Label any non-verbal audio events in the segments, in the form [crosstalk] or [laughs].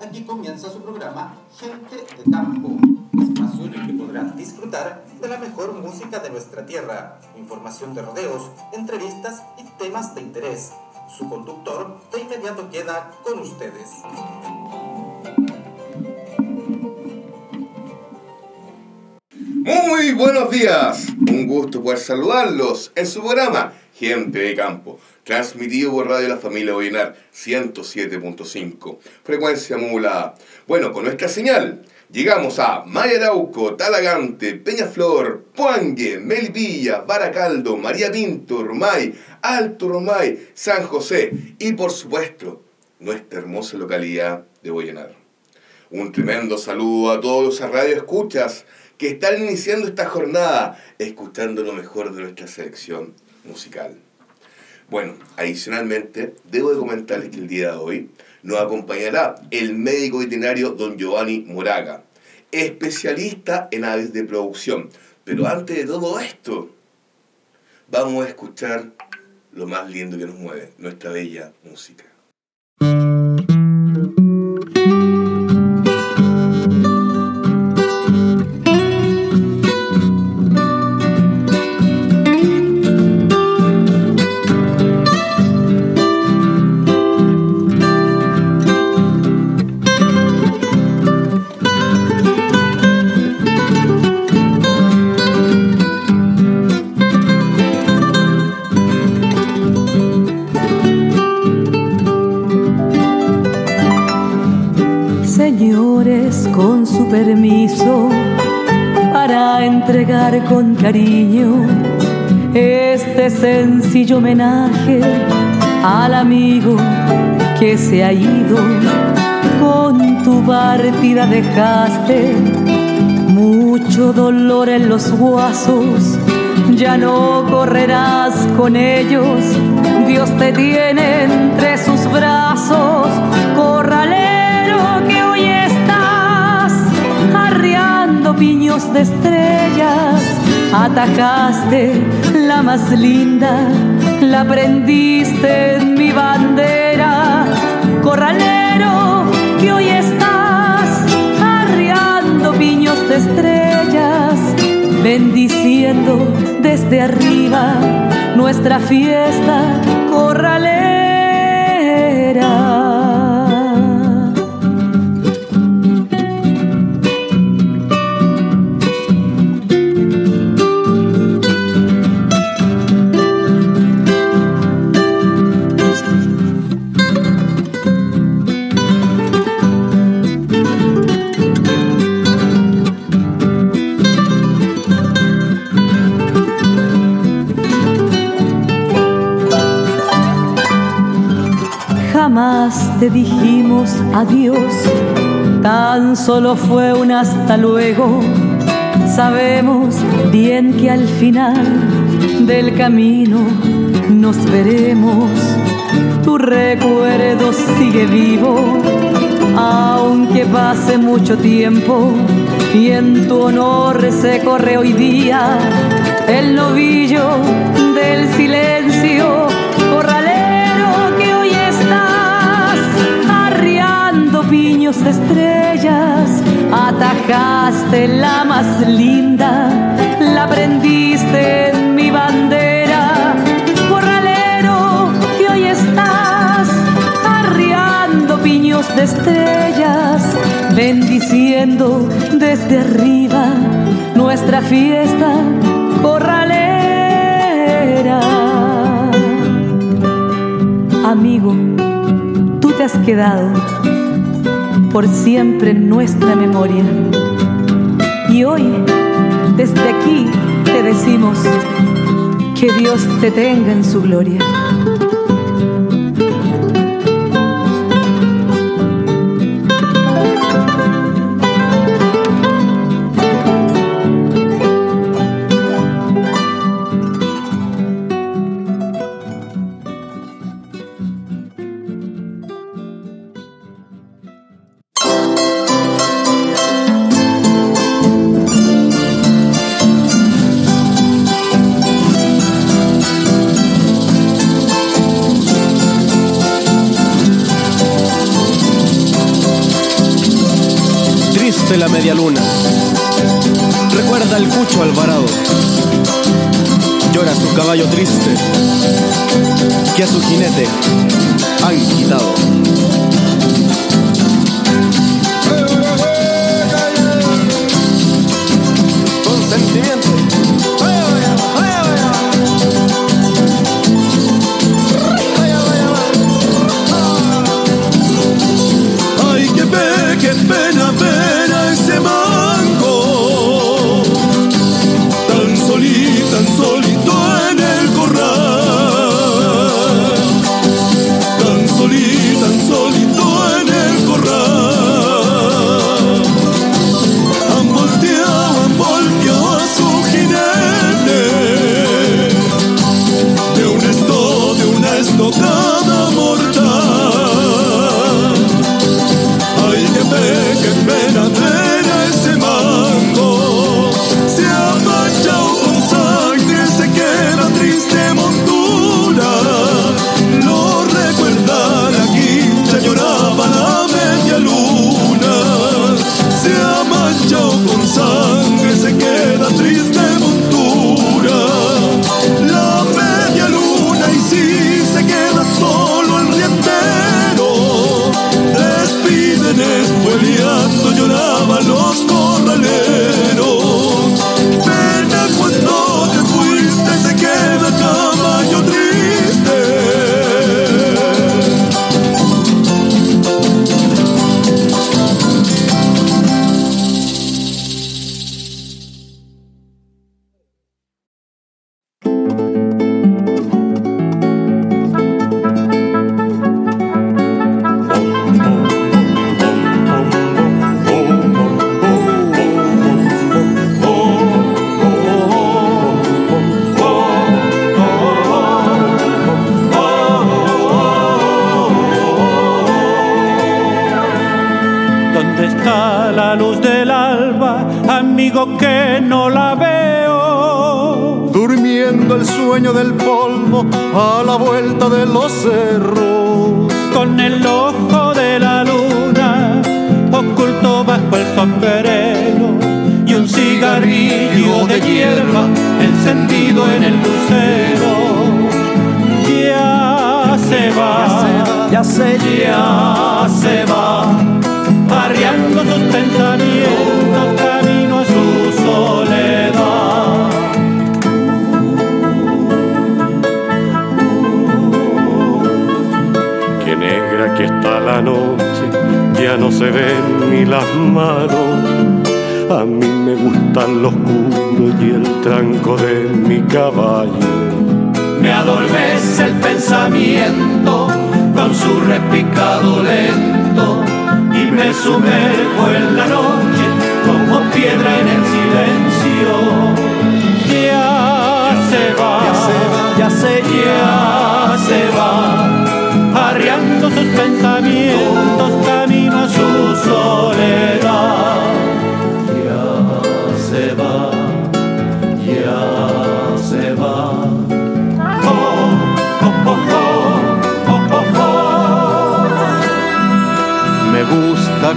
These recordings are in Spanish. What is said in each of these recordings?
Aquí comienza su programa Gente de Campo, espacio en el que podrán disfrutar de la mejor música de nuestra tierra, información de rodeos, entrevistas y temas de interés. Su conductor de inmediato queda con ustedes. Muy buenos días, un gusto poder saludarlos en su programa Gente de Campo, transmitido por Radio La Familia Boyenar 107.5, frecuencia modulada. Bueno, con nuestra señal llegamos a Mayarauco, Talagante, Peñaflor, Puangue, Melvilla, Baracaldo, María Pinto, Romay, Alto Romay, San José y por supuesto nuestra hermosa localidad de Boyenar. Un tremendo saludo a todos los radioescuchas que están iniciando esta jornada escuchando lo mejor de nuestra selección musical. Bueno, adicionalmente, debo de comentarles que el día de hoy nos acompañará el médico veterinario don Giovanni Moraga, especialista en aves de producción. Pero antes de todo esto, vamos a escuchar lo más lindo que nos mueve, nuestra bella música. Cariño este sencillo homenaje al amigo que se ha ido. Con tu partida dejaste mucho dolor en los huesos, ya no correrás con ellos. Dios te tiene entre sus brazos, corralero que piños de estrellas. Atacaste la más linda, la prendiste en mi bandera, corralero que hoy estás arriando piños de estrellas, bendiciendo desde arriba nuestra fiesta corralera. Adiós, tan solo fue un hasta luego. Sabemos bien que al final del camino nos veremos. Tu recuerdo sigue vivo, aunque pase mucho tiempo. Y en tu honor se corre hoy día el novillo del silencio. Estrellas, atajaste la más linda, la prendiste en mi bandera. Corralero que hoy estás arriando piños de estrellas, bendiciendo desde arriba nuestra fiesta corralera. Amigo, tú te has quedado por siempre en nuestra memoria. Y hoy, desde aquí, te decimos que Dios te tenga en su gloria. media luna. Recuerda el cucho alvarado. Llora su caballo triste, que a su jinete han quitado.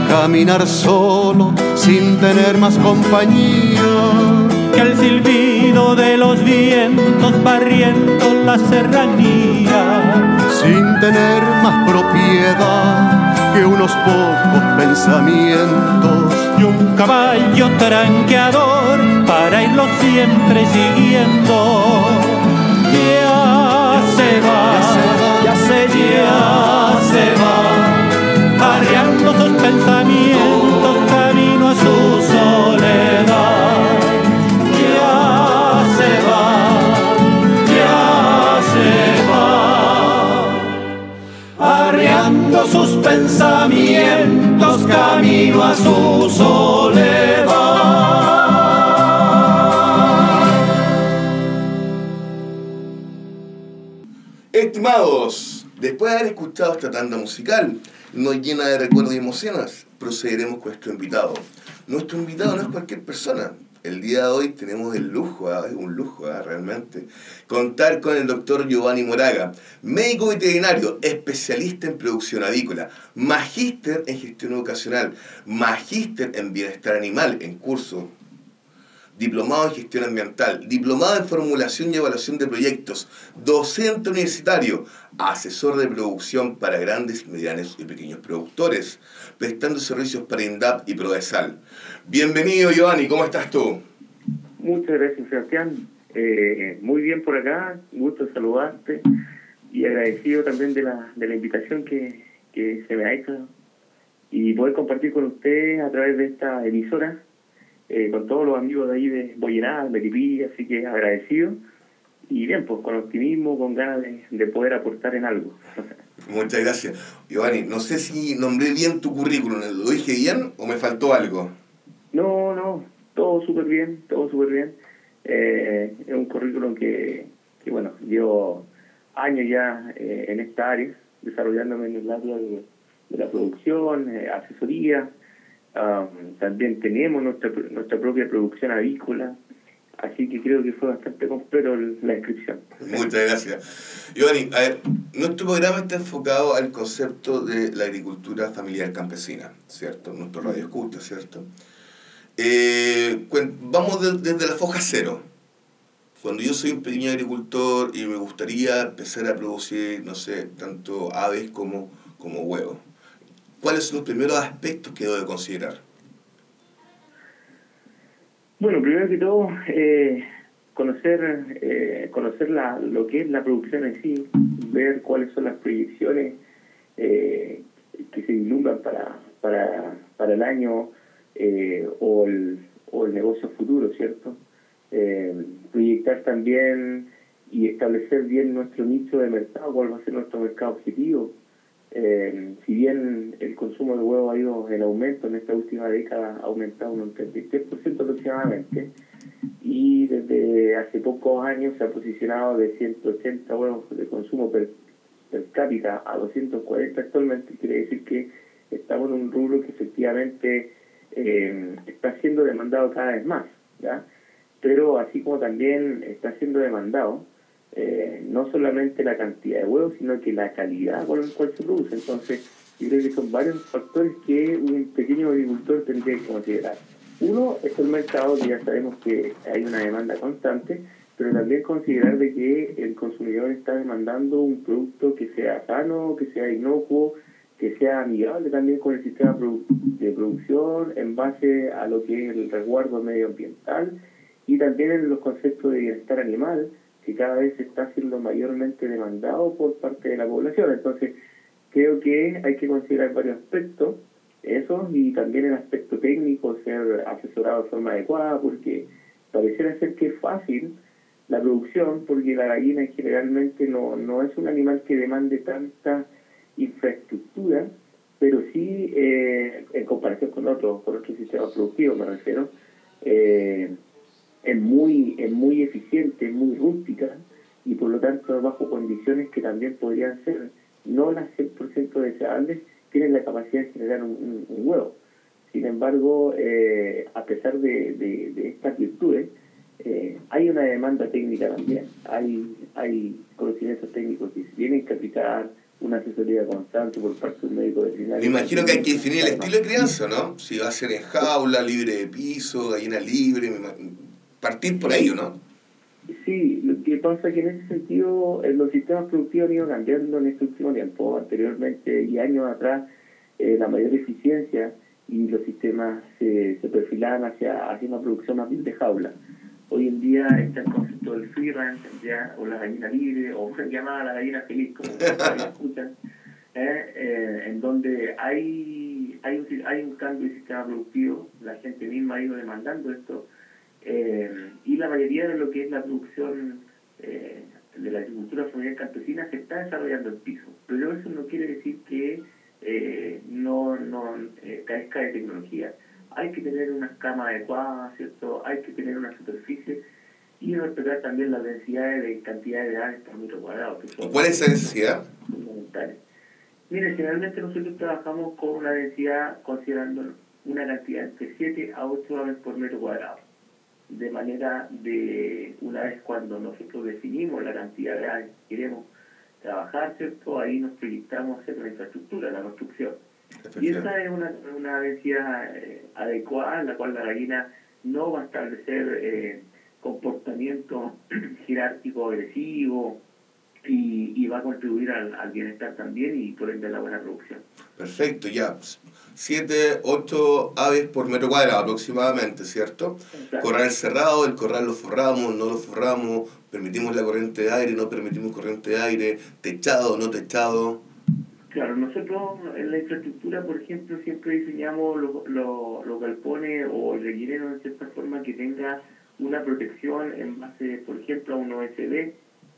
caminar solo sin tener más compañía. Que el silbido de los vientos barriendo la serranía. Sin tener más propiedad que unos pocos pensamientos. Y un caballo tranqueador para irlo siempre siguiendo pensamientos camino a su soledad. Ya se va, ya se va, arreando sus pensamientos camino a su soledad. Estimados, después de haber escuchado esta tanda musical, no llena de recuerdos y emociones, procederemos con nuestro invitado. Nuestro invitado no es cualquier persona. El día de hoy tenemos el lujo, ah, un lujo ah, realmente, contar con el doctor Giovanni Moraga, médico veterinario, especialista en producción avícola, magíster en gestión educacional, magíster en bienestar animal en curso diplomado en gestión ambiental, diplomado en formulación y evaluación de proyectos, docente universitario, asesor de producción para grandes, medianos y pequeños productores, prestando servicios para INDAP y Prodesal. Bienvenido, Giovanni, ¿cómo estás tú? Muchas gracias, Sebastián. Eh, muy bien por acá, gusto saludarte y agradecido también de la, de la invitación que, que se me ha hecho y poder compartir con ustedes a través de esta emisora eh, con todos los amigos de ahí de Boyenal, Melipí, así que agradecido. Y bien, pues con optimismo, con ganas de, poder aportar en algo. [laughs] Muchas gracias. Giovanni, no sé si nombré bien tu currículum, ¿lo dije bien o me faltó algo? No, no, todo súper bien, todo súper bien. Eh, es un currículum que, que, bueno, llevo años ya eh, en esta área, desarrollándome en el área de, de la producción, asesoría, también tenemos nuestra, nuestra propia producción avícola, así que creo que fue bastante completo la inscripción. Muchas gracias. Giovanni, a ver, nuestro programa está enfocado al concepto de la agricultura familiar campesina, ¿cierto? Nuestro radio escucha, ¿cierto? Eh, vamos desde la foja cero. Cuando yo soy un pequeño agricultor y me gustaría empezar a producir, no sé, tanto aves como, como huevos, ¿cuáles son los primeros aspectos que debo de considerar? Bueno, primero que todo, eh, conocer eh, conocer la, lo que es la producción en sí, ver cuáles son las proyecciones eh, que se ilumbran para, para, para el año o, el, o el negocio futuro, ¿cierto? proyectar también y establecer bien nuestro nicho de mercado, cuál va a ser nuestro mercado objetivo, eh, si bien el consumo de huevos ha ido en aumento en esta última década, ha aumentado un 33% aproximadamente, y desde hace pocos años se ha posicionado de 180 huevos de consumo per, cápita a 240 actualmente, quiere decir que estamos en un rubro que efectivamente eh, está siendo demandado cada vez más, ¿ya? pero así como también está siendo demandado, eh, no solamente la cantidad de huevos, sino que la calidad con la cual se produce. Entonces, yo creo que son varios factores que un pequeño agricultor tendría que considerar. Uno es el mercado, que ya sabemos que hay una demanda constante, pero también considerar de que el consumidor está demandando un producto que sea sano, que sea inocuo, que sea amigable también con el sistema de producción en base a lo que es el resguardo medioambiental y también en los conceptos de bienestar animal, que cada vez está siendo mayormente demandado por parte de la población. Entonces, creo que hay que considerar varios aspectos, esos y también el aspecto técnico, ser asesorado de forma adecuada, porque pareciera ser que es fácil la producción, porque la gallina generalmente no, no es un animal que demande tanta infraestructura, pero sí, eh, en comparación con otros, con otros sistemas productivos, me refiero, eh, es muy, es muy eficiente, muy rústica y por lo tanto bajo condiciones que también podrían ser no las 100% deseables, tienen la capacidad de generar un, huevo. Sin embargo, eh, a pesar de, de, estas virtudes, eh, hay una demanda técnica también, hay, hay conocimientos técnicos que vienen a capital, una asesoría constante por parte de un médico veterinario. Me imagino que hay que definir el estilo de crianza, ¿no? Si va a ser en jaula, libre de piso, gallina libre, partir por ello, ¿no? Sí, lo que pasa es que en ese sentido eh, los sistemas productivos han ido cambiando en este último tiempo. Anteriormente y años atrás, eh, la mayor eficiencia y los sistemas se, se perfilaban hacia, hacia una producción más bien de jaula. Hoy en día está el concepto del free range, ya, o la gallina libre, o [laughs] llamada la gallina feliz, como [laughs] escuchan, eh, en donde hay, hay, un, hay un cambio de sistema productivo, la gente misma ha ido demandando esto eh, y la mayoría de lo que es la producción eh, de la agricultura familiar campesina se está desarrollando en piso. Pero eso no quiere decir que eh, no, no carezca de tecnología. Hay que tener una cama adecuada, ¿cierto? Hay que tener una superficie y respetar también las densidades de cantidad de aves por metro cuadrado. ¿Cuál es esa densidad? Fundamentales. Mire, generalmente nosotros trabajamos con una densidad considerando una cantidad de 7 a 8 aves por metro cuadrado. De manera de, una vez cuando nosotros definimos la cantidad de que queremos trabajar, ¿cierto? Ahí nos proyectamos en la infraestructura, la construcción. Y esa es una, una densidad eh, adecuada, en la cual la gallina no va a establecer eh, comportamiento [clears throat] jerárquico agresivo y, y, va a contribuir al, al, bienestar también y por ende a la buena producción. Perfecto, ya. Siete, ocho aves por metro cuadrado aproximadamente, ¿cierto? Corral cerrado, el corral lo forramos, no lo forramos, permitimos la corriente de aire, no permitimos corriente de aire, techado, no techado. Claro, nosotros en la infraestructura, por ejemplo, siempre diseñamos los lo, lo galpones o el rellenero de cierta forma que tenga una protección en base, por ejemplo, a un OSB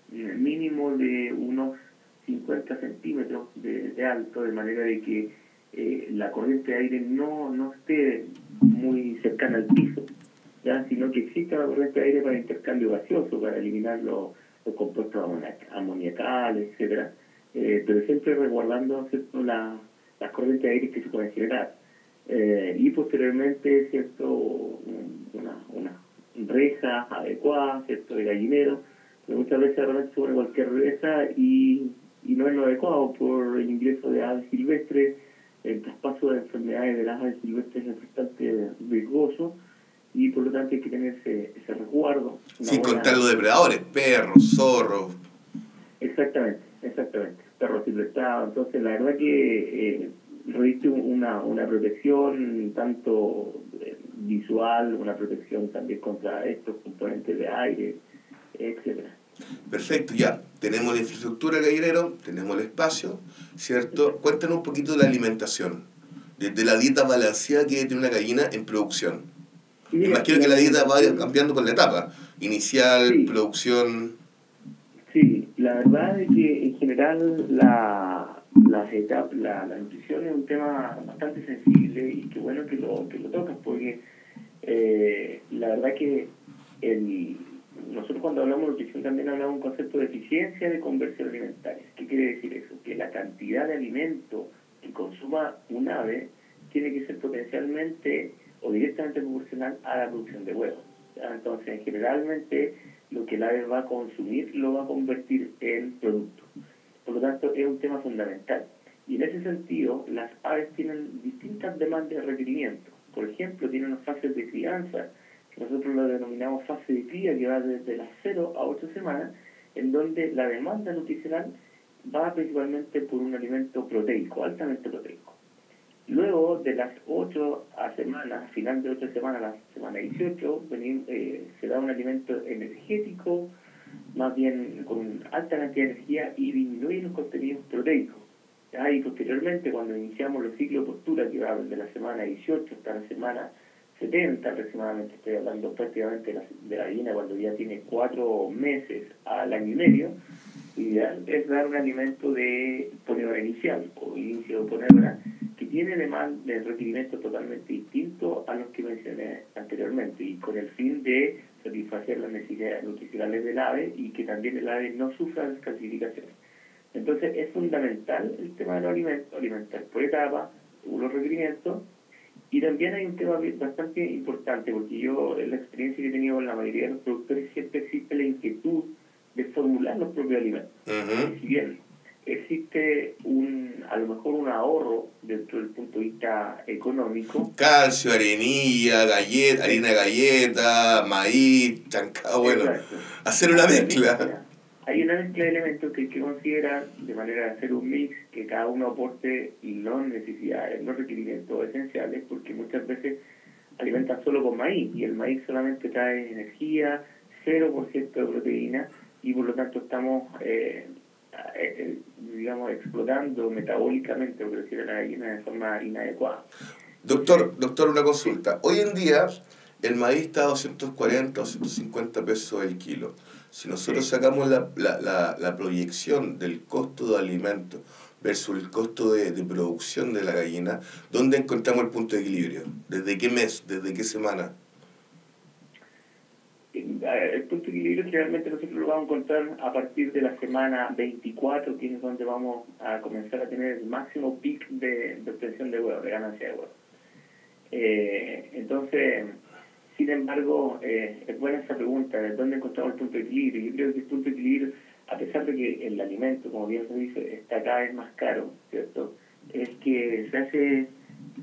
mínimo de unos 50 centímetros de, de alto, de manera de que eh, la corriente de aire no, no esté muy cercana al piso, ¿ya? sino que exista la corriente de aire para intercambio gaseoso, para eliminar los, los compuestos amoniacales, etcétera eh, pero siempre resguardando ¿cierto? La, las corrientes de aire que se pueden generar. Eh, y posteriormente, ¿cierto? Una, una reja adecuada, ¿cierto? De gallinero, pero muchas veces realmente pone cualquier reja y, y no es lo adecuado por el ingreso de aves silvestres, el traspaso de enfermedades de las aves silvestres es bastante riesgoso y por lo tanto hay que tener ese, ese resguardo. Sin contar los depredadores, perros, zorros. Exactamente, exactamente perro silvestrado. Entonces, la verdad que eh, reviste una, una protección tanto eh, visual, una protección también contra estos componentes de aire, etcétera. Perfecto, ya. Tenemos la infraestructura gallinero, tenemos el espacio, ¿cierto? Cuéntanos un poquito de la alimentación, desde la dieta balanceada que tiene una gallina en producción. Sí, Imagino que la dieta va cambiando con la etapa, inicial, producción la verdad es que en general la, la, la, nutrición es un tema bastante sensible y qué bueno que lo, que lo tocas porque eh, la verdad que el, nosotros cuando hablamos de nutrición también hablamos de un concepto de eficiencia de conversión alimentaria. ¿Qué quiere decir eso? Que la cantidad de alimento que consuma un ave tiene que ser potencialmente o directamente proporcional a la producción de huevos. Entonces, generalmente lo que el ave va a consumir lo va a convertir en producto. Por lo tanto, es un tema fundamental. Y en ese sentido, las aves tienen distintas demandas de requerimiento. Por ejemplo, tienen unas fases de crianza, nosotros lo denominamos fase de cría, que va desde las 0 a 8 semanas, en donde la demanda nutricional va principalmente por un alimento proteico, altamente proteico. Luego de las 8 a semanas, final de 8 semanas, la semana 18, eh, se da un alimento energético, más bien con alta cantidad de energía y disminuye los contenidos proteicos. Y posteriormente, cuando iniciamos los ciclos de postura, que va de la semana 18 hasta la semana 70 aproximadamente, estoy hablando prácticamente de la, de la gallina cuando ya tiene 4 meses al año y medio, ideal es dar un alimento de ponedora inicial o inicio de ponedora que tiene además de requerimientos totalmente distintos a los que mencioné anteriormente y con el fin de satisfacer las necesidades nutricionales del ave y que también el ave no sufra descalcificaciones. Entonces es fundamental el tema de los alimentos, alimentar por etapa, los requerimientos, y también hay un tema bastante importante, porque yo, en la experiencia que he tenido con la mayoría de los productores, siempre existe la inquietud de formular los propios alimentos. Si bien existe un a lo mejor un ahorro dentro del punto de vista económico. Calcio, arenilla, galleta, harina de galleta, maíz, chancado, bueno, hacer una mezcla. Hay una mezcla de elementos que hay que considerar de manera de hacer un mix que cada uno aporte las necesidades, los requerimientos esenciales, porque muchas veces alimentan solo con maíz y el maíz solamente trae energía, 0% de proteína y por lo tanto estamos, eh, eh, digamos, explotando metabólicamente, por decir la gallina, de forma inadecuada. Doctor, doctor, una consulta. Hoy en día el maíz está a 240 o 250 pesos el kilo. Si nosotros sacamos la, la, la, la, proyección del costo de alimento versus el costo de, de, producción de la gallina, ¿dónde encontramos el punto de equilibrio? ¿Desde qué mes? ¿Desde qué semana? el punto de equilibrio generalmente nosotros lo vamos a encontrar a partir de la semana 24, que es donde vamos a comenzar a tener el máximo pic de, obtención de huevos, de ganancia de huevos. Eh, entonces, Sin embargo, eh, es buena esa pregunta, ¿de dónde encontramos el punto de equilibrio? Yo creo que el punto de equilibrio, a pesar de que el alimento, como bien se dice, está cada vez más caro, ¿cierto? Es que se hace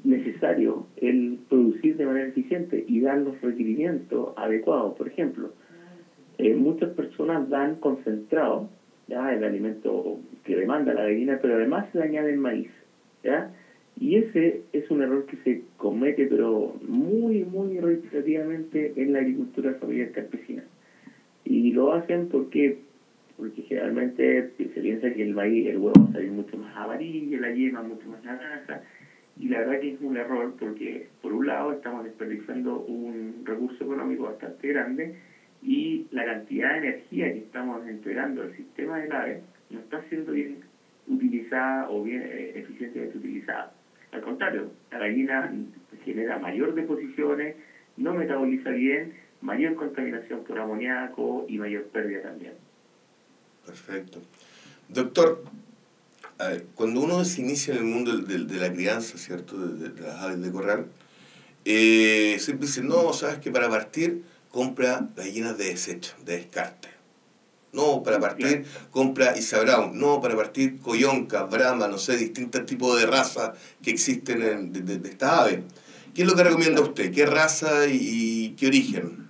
necesario el producir de manera eficiente y dar los requerimientos adecuados. Por ejemplo, eh, muchas personas dan concentrado, ya el alimento que demanda la gallina, pero además le añaden maíz, ¿ya? Y ese es un error que se comete, pero muy, muy reiterativamente en la agricultura familiar campesina. Y lo hacen porque porque generalmente se piensa que el el huevo va a salir mucho más amarillo, la yema mucho más naranja, y la verdad que es un error porque por un lado estamos desperdiciando un recurso económico bastante grande y la cantidad de energía que estamos entregando al sistema del AVE no está siendo bien utilizada o bien eh, eficientemente utilizada. Al contrario, la gallina genera mayor deposiciones, no metaboliza bien, mayor contaminación por amoníaco y mayor pérdida también. Perfecto. Doctor, cuando uno se inicia en el mundo de, de la crianza, ¿cierto? De, las aves de corral, eh, siempre dice, no, sabes que para partir compra gallinas de desecho, de descarte. No, para partir compra Isa Brown. No, para partir Coyonca, Brahma, no sé, distintos tipos de razas que existen en, de, de, estas aves. ¿Qué es lo que recomienda usted? ¿Qué raza y, qué origen?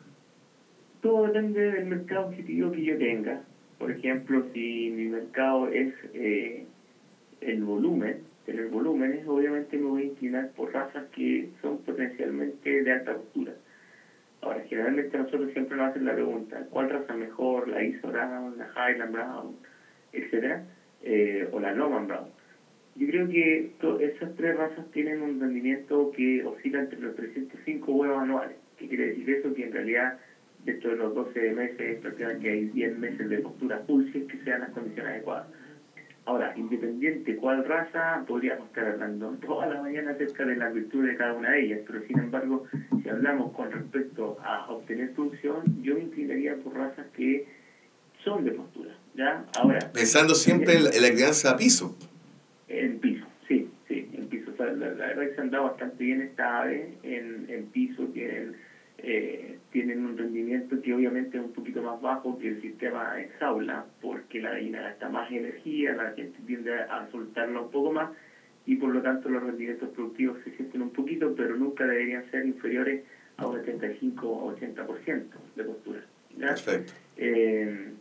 Todo depende del mercado objetivo que yo tenga. Por ejemplo, si mi mercado es eh, el volumen, tener volúmenes, obviamente me voy a inclinar por razas que son potencialmente de alta costura. Ahora, generalmente nosotros siempre nos hacen la pregunta, ¿cuál raza mejor? ¿La ISO Brown, la Highland Brown, etcétera? Eh, o la Norman Brown. Yo creo que esas tres razas tienen un rendimiento que oscila entre los 305 huevos anuales. ¿Qué quiere decir eso? Que en realidad dentro de los 12 meses prácticamente hay 10 meses de postura full si es que sean las condiciones adecuadas. Ahora, independiente cuál raza, podríamos estar hablando toda la mañana acerca de las virtudes de cada una de ellas, pero sin embargo, si hablamos con respecto a obtener producción, yo me inclinaría por razas que son de postura. ¿ya? Ahora, Pensando siempre en la, en la crianza a piso. En piso, sí, sí, en piso. O sea, la, la verdad que se han dado bastante bien esta ave en, en piso, tienen eh, tienen un rendimiento que obviamente es un poquito más bajo que el sistema en jaula, porque la gallina gasta más energía, la gente tiende a soltarla un poco más y por lo tanto los rendimientos productivos se sienten un poquito, pero nunca deberían ser inferiores a un 75 o 80% de postura. ¿ya? Perfecto. Eh,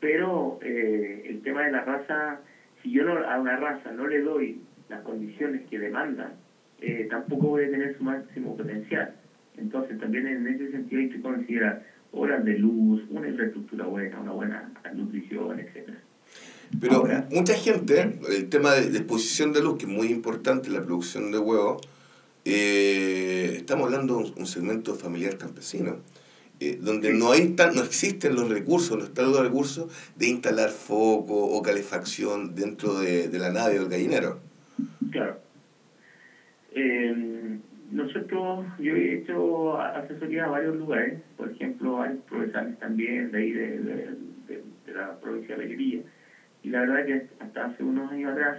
pero eh, el tema de la raza, si yo no, a una raza no le doy las condiciones que demanda, eh, tampoco voy a tener su máximo potencial. Entonces, también en ese sentido hay que considerar horas de luz, una infraestructura buena, una buena nutrición, etcétera. Pero Ahora, mucha gente, el tema de, de exposición de luz, que es muy importante en la producción de huevos, eh, estamos hablando de un, segmento familiar campesino, eh, donde no, hay tan, no existen los recursos, no están los recursos de instalar foco o calefacción dentro de, de la nave o el gallinero. Claro. Eh, nosotros, yo he hecho asesoría a varios lugares, por ejemplo, hay profesores también de ahí de, de, la provincia de Alegría, y la verdad que hasta hace unos años atrás,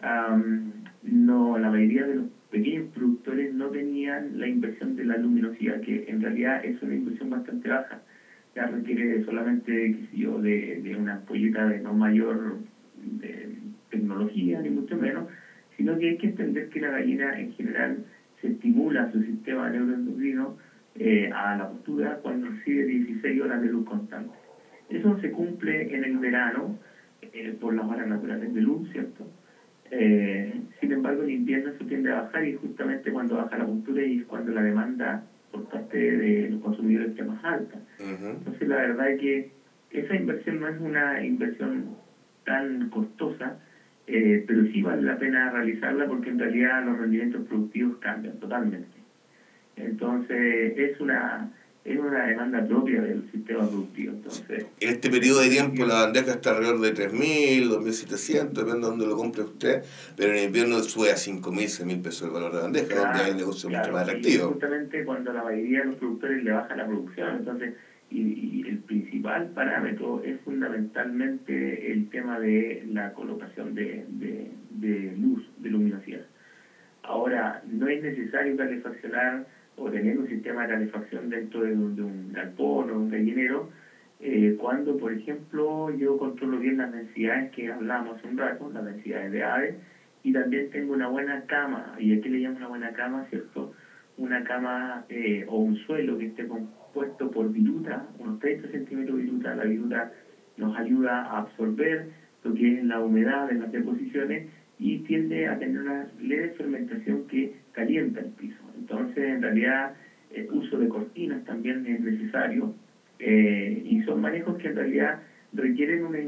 am, no, la mayoría de los pequeños productores no tenían la inversión de la luminosidad, que en realidad es una inversión bastante baja. Ya requiere solamente, de, de una ampolleta de no mayor de tecnología, ni mucho menos, sino que hay que entender que la gallina en general se estimula su sistema neuroendocrino eh, a la postura cuando recibe 16 horas de luz constante. Eso se cumple en el verano eh, por las horas naturales de luz, ¿cierto? Eh, sin embargo, en invierno se tiende a bajar y justamente cuando baja la postura y es cuando la demanda por parte de los consumidores está más alta. Entonces, la verdad es que esa inversión no es una inversión tan costosa, eh, pero sí vale la pena realizarla porque en realidad los rendimientos productivos cambian totalmente. Entonces, es una es una demanda propia del sistema productivo. Entonces, En este periodo de tiempo la bandeja está alrededor de 3.000, 2.700, depende de dónde lo compre usted, pero en invierno sube a 5.000, 6.000 pesos el valor de bandeja, donde hay negocio mucho más y atractivo. justamente cuando la mayoría de los productores le baja la producción, entonces, y, el principal parámetro es fundamentalmente el tema de la colocación de, de, de luz, de luminosidad. Ahora, no es necesario calefaccionar o tener un sistema de calefacción dentro de un, de un galpón o un gallinero, eh, cuando, por ejemplo, yo controlo bien las densidades que hablamos hace un rato, las densidades de aves, y también tengo una buena cama, y aquí le llamo una buena cama, ¿cierto? Una cama eh, o un suelo que esté compuesto por viruta, unos 30 centímetros de viruta, la viruta nos ayuda a absorber lo que es la humedad en las deposiciones y tiende a tener una leve fermentación que calienta el piso. Entonces, en realidad, el uso de cortinas también es necesario eh, y son manejos que en realidad requieren una,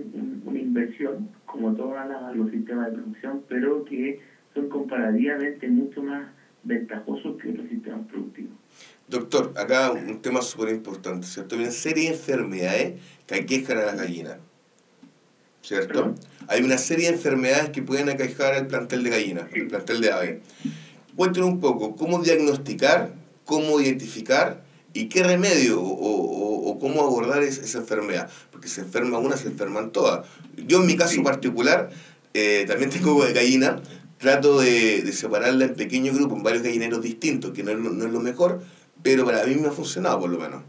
una inversión, como todos los sistemas de producción, pero que son comparativamente mucho más ventajosos que otros sistemas productivos. Doctor, acá un tema súper importante, ¿cierto? Hay una serie de enfermedades que aquejan a las gallinas, ¿cierto? Hay una serie de enfermedades que pueden aquejar al plantel de gallinas, el plantel de aves. Cuéntenos un poco, ¿cómo diagnosticar, cómo identificar y qué remedio o, cómo abordar esa enfermedad? Porque se enferma una, se enferman todas. Yo en mi caso particular, eh, también tengo gallina, trato de, de, separarla en pequeños grupos, en varios gallineros distintos, que no es, no es lo mejor, pero para mí me ha funcionado por lo menos.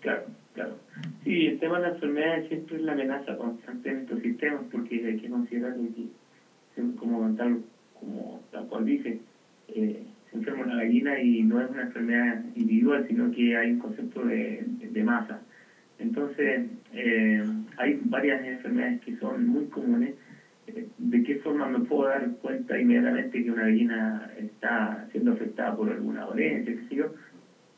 Claro, claro. Sí, el tema de las enfermedades siempre es la amenaza constante en estos sistemas, porque hay que considerar que, como tal, como tal cual dice, eh, se enferma una gallina y no es una enfermedad individual, sino que hay un concepto de, de masa. Entonces, eh, hay varias enfermedades que son muy comunes. ¿De qué forma me puedo dar cuenta inmediatamente que una gallina está siendo afectada por alguna dolencia, qué sé yo?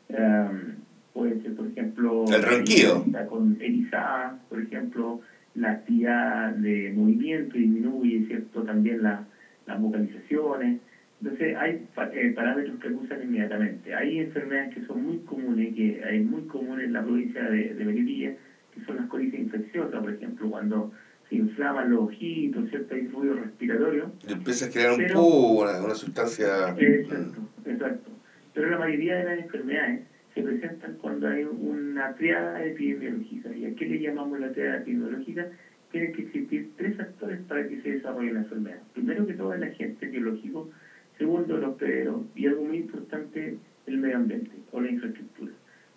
Um, puede ser, por ejemplo, el ronquido. con erizada, por ejemplo, la actividad de movimiento disminuye, ¿cierto? También la, las vocalizaciones. Entonces, hay eh, parámetros que usan inmediatamente. Hay enfermedades que son muy comunes, que hay muy comunes en la provincia de, de Melipilla, que son las colitis infecciosas, por ejemplo, cuando se los ojitos, ¿cierto? Hay ruido respiratorio. Y empieza a crear un pus, una, una sustancia... Exacto, exacto. Pero la mayoría de las enfermedades se presentan cuando hay una triada epidemiológica. ¿Y a qué le llamamos la triada epidemiológica? Tienen que existir tres factores para que se desarrolle la enfermedad. Primero que todo el agente biológico, segundo los hospedero y algo muy importante, el medio ambiente o la infraestructura.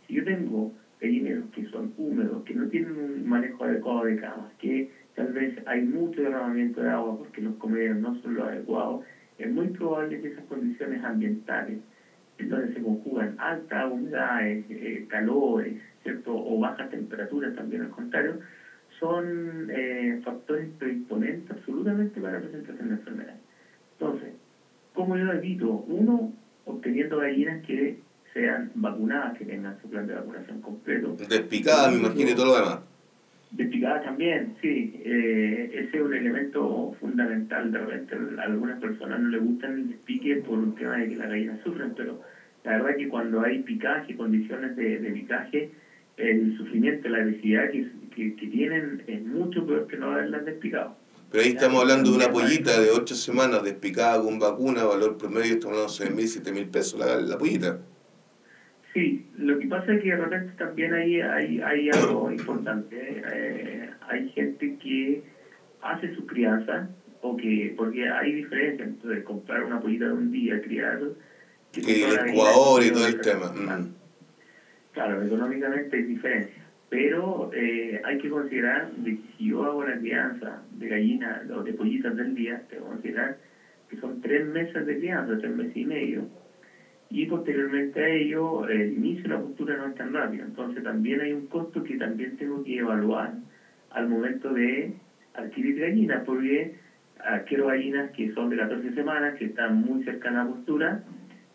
Si yo tengo gallineros que son húmedos, que no tienen un manejo adecuado de camas, que tal vez hay mucho derramamiento de agua porque los comederos no son lo adecuado, es muy probable que esas condiciones ambientales en donde se conjugan altas humedades, eh, calores, ¿cierto? o bajas temperaturas también al contrario, son eh, factores predisponentes absolutamente para la presentación de enfermedades. Entonces, ¿cómo yo evito? Uno, obteniendo gallinas que sean vacunadas, que tengan su plan de vacunación completo. Despicadas, me imagino, y todo lo demás. Despicadas también, sí. Eh, ese es un elemento fundamental. De repente a algunas personas no les gusta el despique por un tema de que las gallinas sufren, pero la verdad es que cuando hay picaje, condiciones de, de picaje, el sufrimiento, la agresividad que, que, que, tienen es mucho peor que no haberlas despicado. Pero ahí estamos hablando de una pollita de 8 semanas despicada con vacuna, valor promedio, estamos hablando de 6 mil, 7 mil pesos la, la pollita. Sí, lo que pasa es que de repente también hay, hay, hay algo importante. Eh, hay gente que hace su crianza, o que, porque hay diferencia entre comprar una pollita de un día, criar. Que el Ecuador y todo el tema. Mm. Claro, económicamente hay diferencia. Pero eh, hay que considerar que si yo hago la crianza de gallinas o de pollitas del día, tengo que considerar que son tres meses de crianza, tres meses y medio y posteriormente a ello el inicio de la postura no es tan rápido. Entonces también hay un costo que también tengo que evaluar al momento de adquirir gallinas, porque adquiero gallinas que son de 14 semanas, que están muy cercanas a la postura,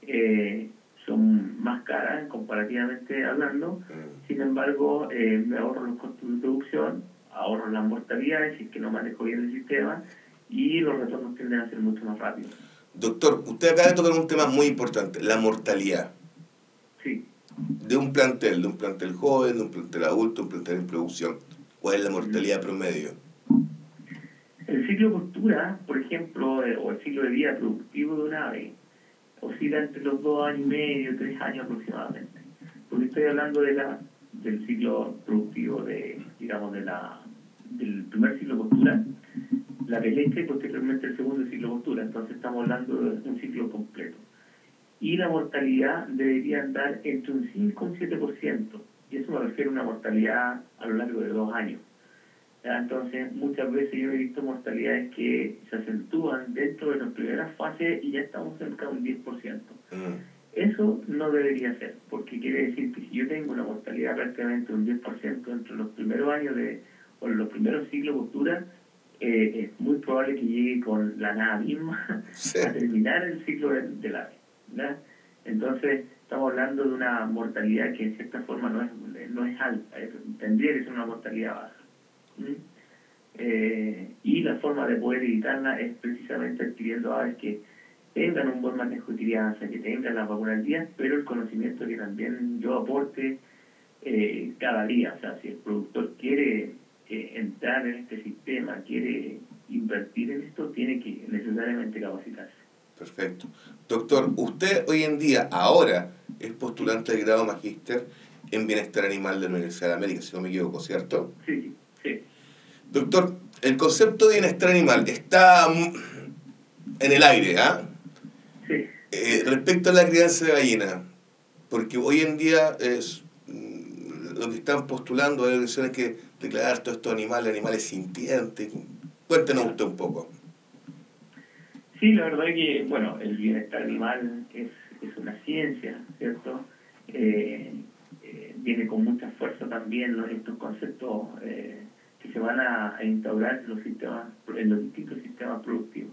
eh, son más caras comparativamente hablando, sin embargo eh, me ahorro los costos de producción, ahorro las mortalidades si es que no manejo bien el sistema y los retornos tienden a ser mucho más rápidos. Doctor, usted acaba de tocar un tema muy importante, la mortalidad. Sí. De un plantel, de un plantel joven, de un plantel adulto, un plantel en producción. ¿Cuál es la mortalidad promedio? El ciclo de postura, por ejemplo, eh, o el ciclo de vida productivo de un ave, oscila entre los dos años y medio, tres años aproximadamente. Porque estoy hablando de la del ciclo productivo de, digamos, de la del primer ciclo de postura la de leche y posteriormente el segundo ciclo postura. Entonces estamos hablando de un ciclo completo. y la mortalidad debería andar entre un 5 y un 7%, y eso me refiere a una mortalidad a lo largo de dos años. Entonces, muchas veces yo he visto mortalidades que se acentúan dentro de las primeras fases y ya estamos cerca de un 10%. Mm. Eso no debería ser, porque quiere decir que si yo tengo una mortalidad prácticamente un 10% entre los primeros años de, o los primeros siglos de eh, es muy probable que llegue con la nada misma [laughs] a terminar el ciclo de, la vida. Entonces, estamos hablando de una mortalidad que en cierta forma no es, no es alta, tendría que ser una mortalidad baja. Eh, y la forma de poder evitarla es precisamente adquiriendo aves que tengan un buen manejo de crianza, que tengan la vacuna al día, pero el conocimiento que también yo aporte eh, cada día. O sea, si el productor quiere eh, entrar en este sistema, quiere invertir en esto, tiene que necesariamente capacitarse. Perfecto. Doctor, usted hoy en día, ahora, es postulante de grado magíster en bienestar animal de la Universidad de América, si no me equivoco, ¿cierto? Sí, sí. Doctor, el concepto de bienestar animal está en el aire, ¿ah? Eh, respecto a la crianza de gallina, porque hoy en día es mm, lo que están postulando hay es que declarar todos estos animales, animales sintientes. Cuéntenos usted un poco. Sí, la verdad es que, bueno, el bienestar animal es, es una ciencia, ¿cierto? Eh, eh, viene con mucha fuerza también los, estos conceptos que se van a, a instaurar en los, sistemas, en los distintos sistemas productivos.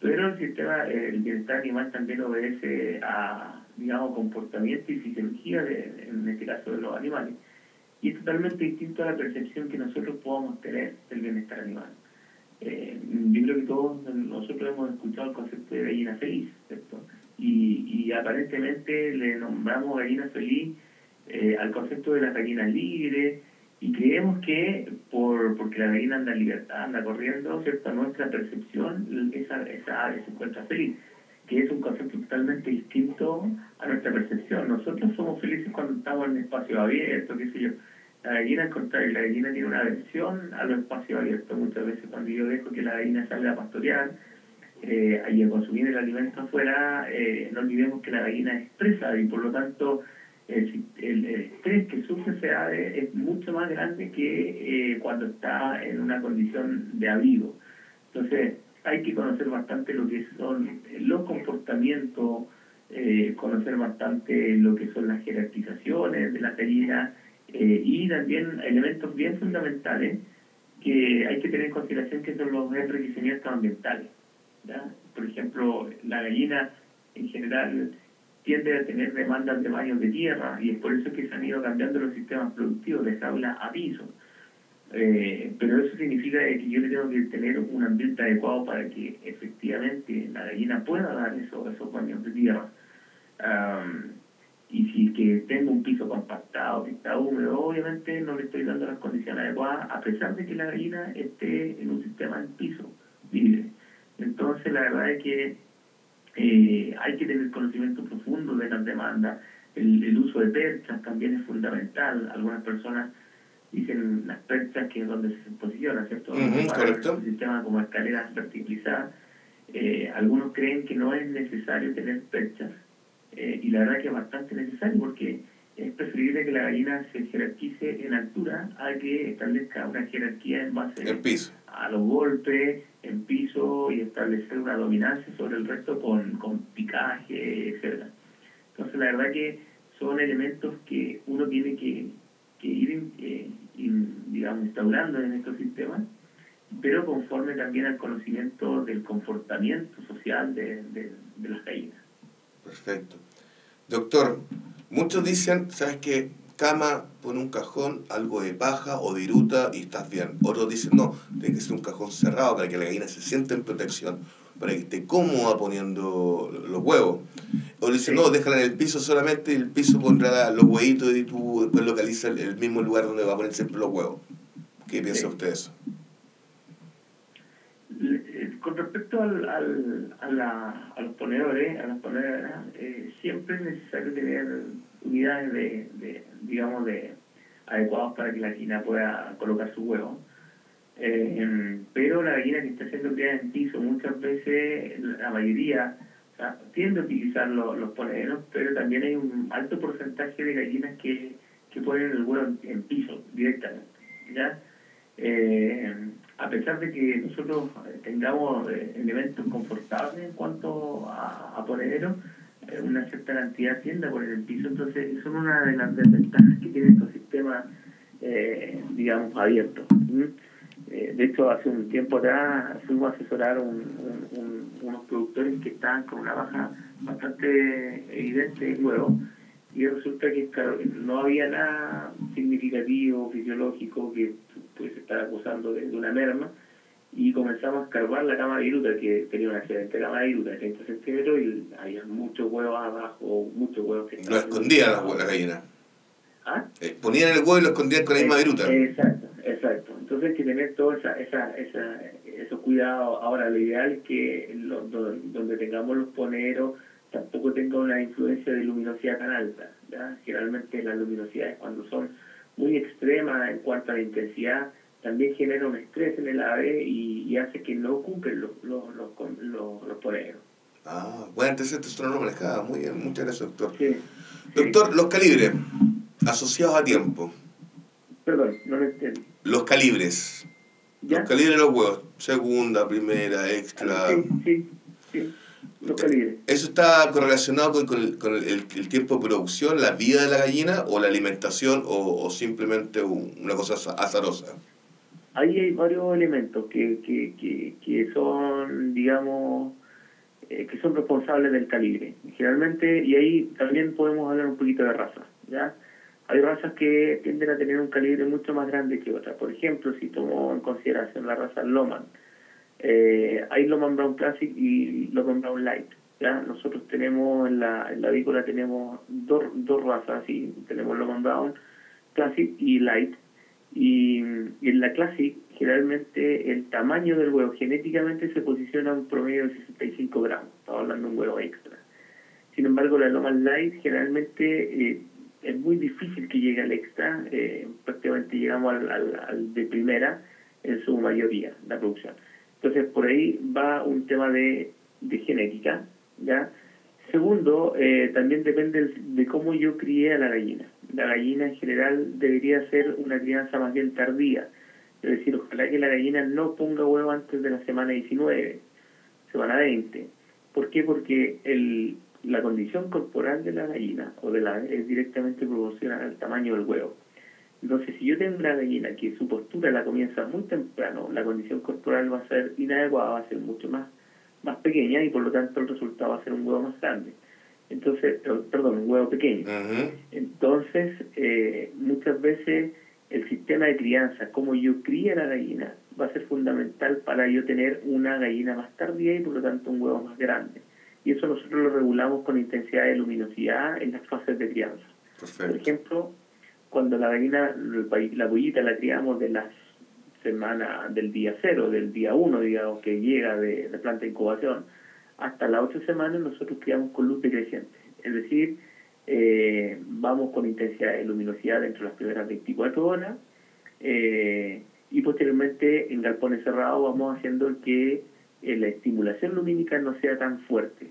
Pero el sistema, el bienestar animal también obedece a, digamos, comportamiento y fisiología, de, en este caso de los animales. Y es totalmente distinto a la percepción que nosotros podamos tener del bienestar animal. Eh, yo creo que todos nosotros hemos escuchado el concepto de gallina feliz, ¿cierto? Y, y aparentemente le nombramos gallina feliz eh, al concepto de la gallina libre, y creemos que por porque la gallina anda en libertad, anda corriendo, ¿cierto? nuestra percepción, esa, esa ave se encuentra feliz, es un concepto totalmente distinto a nuestra percepción. Nosotros somos felices cuando estamos en espacio abierto, qué sé yo. La gallina, al contrario, la gallina tiene una aversión a los espacios abiertos. Muchas veces cuando yo dejo que la gallina salga a pastorear eh, y a consumir el alimento afuera, eh, no olvidemos que la gallina es presa y por lo tanto el, estrés que sufre ese ave es mucho más grande que eh, cuando está en una condición de abrigo. Entonces, hay que conocer bastante lo que son los comportamientos, eh, conocer bastante lo que son las jerarquizaciones de la gallina eh, y también elementos bien fundamentales que hay que tener en consideración que son los enriquecimientos ambientales. Por ejemplo, la gallina en general tiende a tener demandas de baños de tierra y es por eso que se han ido cambiando los sistemas productivos de jaula a piso. Eh, pero eso significa que yo le tengo que tener un ambiente adecuado para que efectivamente la gallina pueda dar eso, esos baños de tierra. y si que tengo un piso compactado, que está húmedo, obviamente no le estoy dando las condiciones adecuadas, a pesar de que la gallina esté en un sistema en piso libre. Entonces, la verdad es que eh, hay que tener conocimiento profundo de las demandas. El, el, uso de perchas también es fundamental. Algunas personas dicen las perchas que es donde se posiciona, ¿cierto? correcto. Un sistema como escaleras verticalizadas. Eh, algunos creen que no es necesario tener perchas eh, y la verdad que es bastante necesario porque es preferible que la gallina se jerarquice en altura a que establezca una jerarquía en base a los golpes, en piso y establecer una dominancia sobre el resto con, con picaje, etcétera. Entonces la verdad que son elementos que uno tiene que, ir, eh, digamos, instaurando en estos sistemas, pero conforme también al conocimiento del comportamiento social de, de, las gallinas. Perfecto. Doctor, Muchos dicen, ¿sabes qué? Cama, pon un cajón, algo de paja o de iruta y estás bien. Otros dicen, no, tiene que ser un cajón cerrado para que la gallina se sienta en protección, para que esté cómoda poniendo los huevos. O dicen, no, déjala en el piso solamente el piso pondrá los huevitos y tú después localizas el mismo lugar donde va a poner siempre los huevos. ¿Qué piensa usted de eso? Con respecto al, al, a, la, a los ponedores, a las ponedoras, eh, siempre es necesario tener unidades de, de digamos, de adecuados para que la gallina pueda colocar su huevo. Eh, pero la gallina que está siendo criada en piso, muchas veces, la mayoría, tiende a utilizar los, los poneros, pero también hay un alto porcentaje de gallinas que, que ponen el huevo en, en piso directamente. ¿ya? Eh, a pesar de que nosotros tengamos eh, elementos confortables en cuanto a, a eh, una cierta cantidad tiende a poner el piso, entonces son una de las desventajas que tiene estos sistemas, eh, digamos, abiertos. Eh, de hecho, hace un tiempo atrás fuimos a asesorar un, un- un- unos productores que estaban con una baja bastante evidente en huevo y resulta que claro, no había nada significativo, fisiológico que pues estar acusando de, de una merma y comenzamos a escarbar la cama de viruta que tenía una excelente cama de viruta de 30 centímetros y había muchos huevos abajo, muchos huevos que Lo escondían las las gallinas. ¿Ah? Eh, ponían el huevo y lo escondían con la misma Eh, viruta. Exacto. Entonces hay que tener todos esa, esa, esa, esos cuidados. Ahora, lo ideal es que lo- do- donde tengamos los poneros tampoco tenga una influencia de luminosidad tan alta. ¿ya? Generalmente las luminosidades cuando son muy extremas en cuanto a la intensidad también genera un estrés en el ave y, y hace que no ocupen los, los, los, los, los poneros. Ah, buen antecedente, esto no lo manejaba. Muy bien, muchas gracias, doctor. Sí. Doctor, los calibres asociados a tiempo. Perdón, no lo entendí. Los calibres. ¿Ya? Los calibres de los huevos. Segunda, primera, extra. Sí, sí, sí. Los calibres. ¿Eso está correlacionado con, con el, con el- el- el tiempo de producción, la vida de la gallina, o la alimentación, o, o simplemente un- una cosa aza- azarosa? Ahí hay varios elementos que, que, que, que son, digamos, eh, que son responsables del calibre. Generalmente, y ahí también podemos hablar un poquito de razas, ¿ya? Hay razas que tienden a tener un calibre mucho más grande que otras. Por ejemplo, si tomo en consideración la raza Loman, eh, hay Loman Brown Classic y Loman Brown Light. ¿ya? Nosotros tenemos en la, en la avícola tenemos dos, dos razas, ¿sí? tenemos Loman Brown Classic y Light. Y, en la Classic, generalmente el tamaño del huevo genéticamente se posiciona a un promedio de 65 gramos. Estamos hablando de un huevo extra. Sin embargo, la Loman Light generalmente eh, es muy difícil que llegue al extra. eh, prácticamente llegamos al, al, al de primera en su mayoría, la producción. Entonces, por ahí va un tema de, de genética, ¿ya? Segundo, eh, también depende de cómo yo crié a la gallina. La gallina en general debería ser una crianza más bien tardía. Es decir, ojalá que la gallina no ponga huevo antes de la semana 19, semana 20. ¿Por qué? Porque el, la condición corporal de la gallina o de la ave es directamente proporcional al tamaño del huevo. Entonces, si yo tengo una gallina que su postura la comienza muy temprano, la condición corporal va a ser inadecuada, va a ser mucho más, más pequeña y por lo tanto el resultado va a ser un huevo más grande. Entonces, perdón, un huevo pequeño. Entonces, eh, muchas veces el sistema de crianza, como yo cría la gallina, va a ser fundamental para yo tener una gallina más tardía y por lo tanto un huevo más grande. Y eso nosotros lo regulamos con intensidad de luminosidad en las fases de crianza. Por Perfecto. ejemplo, cuando la gallina, la pollita la criamos de las semanas del día cero, del día uno, digamos, que llega de, de planta de incubación, hasta las ocho semanas nosotros criamos con luz decreciente. Es decir, eh, vamos con intensidad de luminosidad dentro de las primeras 24 horas eh, y posteriormente en galpones cerrados vamos haciendo que eh, la estimulación lumínica no sea tan fuerte.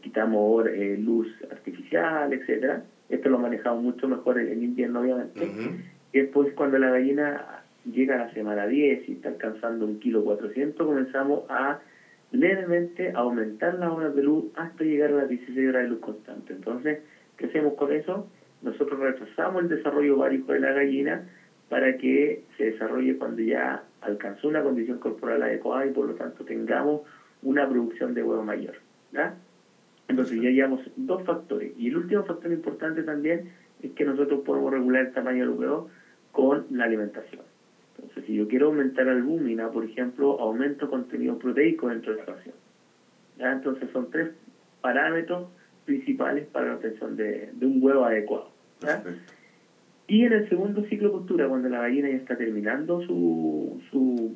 Quitamos eh, luz artificial, etcétera. Esto lo manejamos mucho mejor en, invierno, obviamente. Ujú. Y después cuando la gallina llega a la semana 10 y está alcanzando un kilo 400, comenzamos a levemente aumentar las horas de luz hasta llegar a las 16 horas de luz constante. Entonces, ¿qué hacemos con eso? Nosotros retrasamos el desarrollo ovárico de la gallina para que se desarrolle cuando ya alcanzó una condición corporal adecuada y por lo tanto tengamos una producción de huevo mayor. Entonces ya llevamos dos factores. Y el último factor importante también es que nosotros podemos regular el tamaño del huevo con la alimentación. Entonces, si yo quiero aumentar albúmina, por ejemplo, aumento contenido proteico dentro de la ración. Entonces son tres parámetros principales para la obtención de, un huevo adecuado. Y en el segundo ciclo postura, cuando la gallina ya está terminando su, su,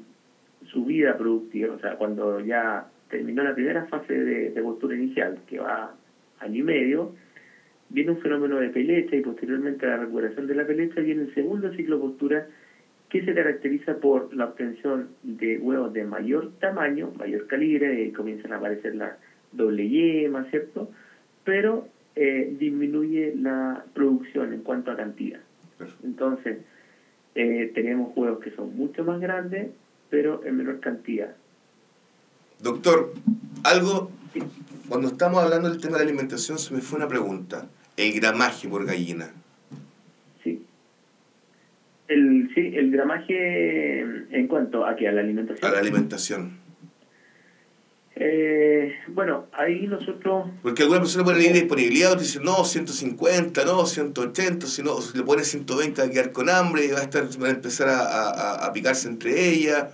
su vida productiva, o sea, cuando ya terminó la primera fase de, de inicial, que va año y medio, viene un fenómeno de pelecha y posteriormente la recuperación de la pelecha viene el segundo ciclo postura que se caracteriza por la obtención de huevos de mayor tamaño, mayor calibre, y comienzan a aparecer las doble yema, ¿cierto? Pero eh, disminuye la producción en cuanto a cantidad. Entonces, eh, tenemos huevos que son mucho más grandes, pero en menor cantidad. Doctor, algo, cuando estamos hablando del tema de alimentación, se me fue una pregunta. El gramaje por gallina. Sí. El, sí, el gramaje en cuanto a que a la alimentación. A la alimentación. Eh, bueno, ahí nosotros... Porque algunas personas ponen ir disponibilidad, otros dicen, no, 150, no, 180, si no, si le pones 120 va a quedar con hambre y va a, estar, va a empezar a, a, a picarse entre ellas.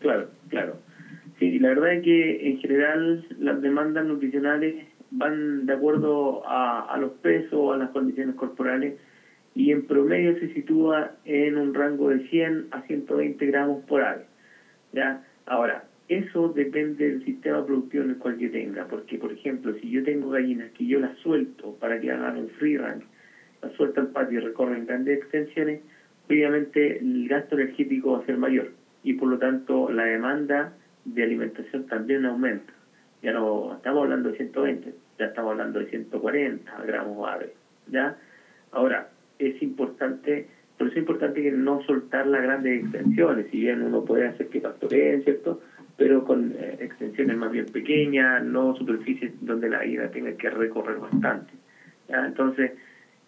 Claro, claro. Sí, la verdad es que en general las demandas nutricionales van de acuerdo a, a los pesos, a las condiciones corporales y en promedio se sitúa en un rango de 100 a 120 gramos por ave. ¿ya? Ahora, eso depende del sistema productivo en el cual yo tenga, porque por ejemplo, si yo tengo gallinas que yo las suelto para que hagan un free range, las suelto al patio y recorren grandes extensiones, obviamente el gasto energético va a ser mayor y por lo tanto la demanda de alimentación también aumenta. Ya no estamos hablando de 120, ya estamos hablando de 140 gramos ave. ¿ya? Ahora, es importante, por eso es importante que no soltar las grandes extensiones, si bien uno puede hacer que pastoreen, ¿cierto? Pero con eh, extensiones más bien pequeñas, no superficies donde la gallina tenga que recorrer bastante. Entonces,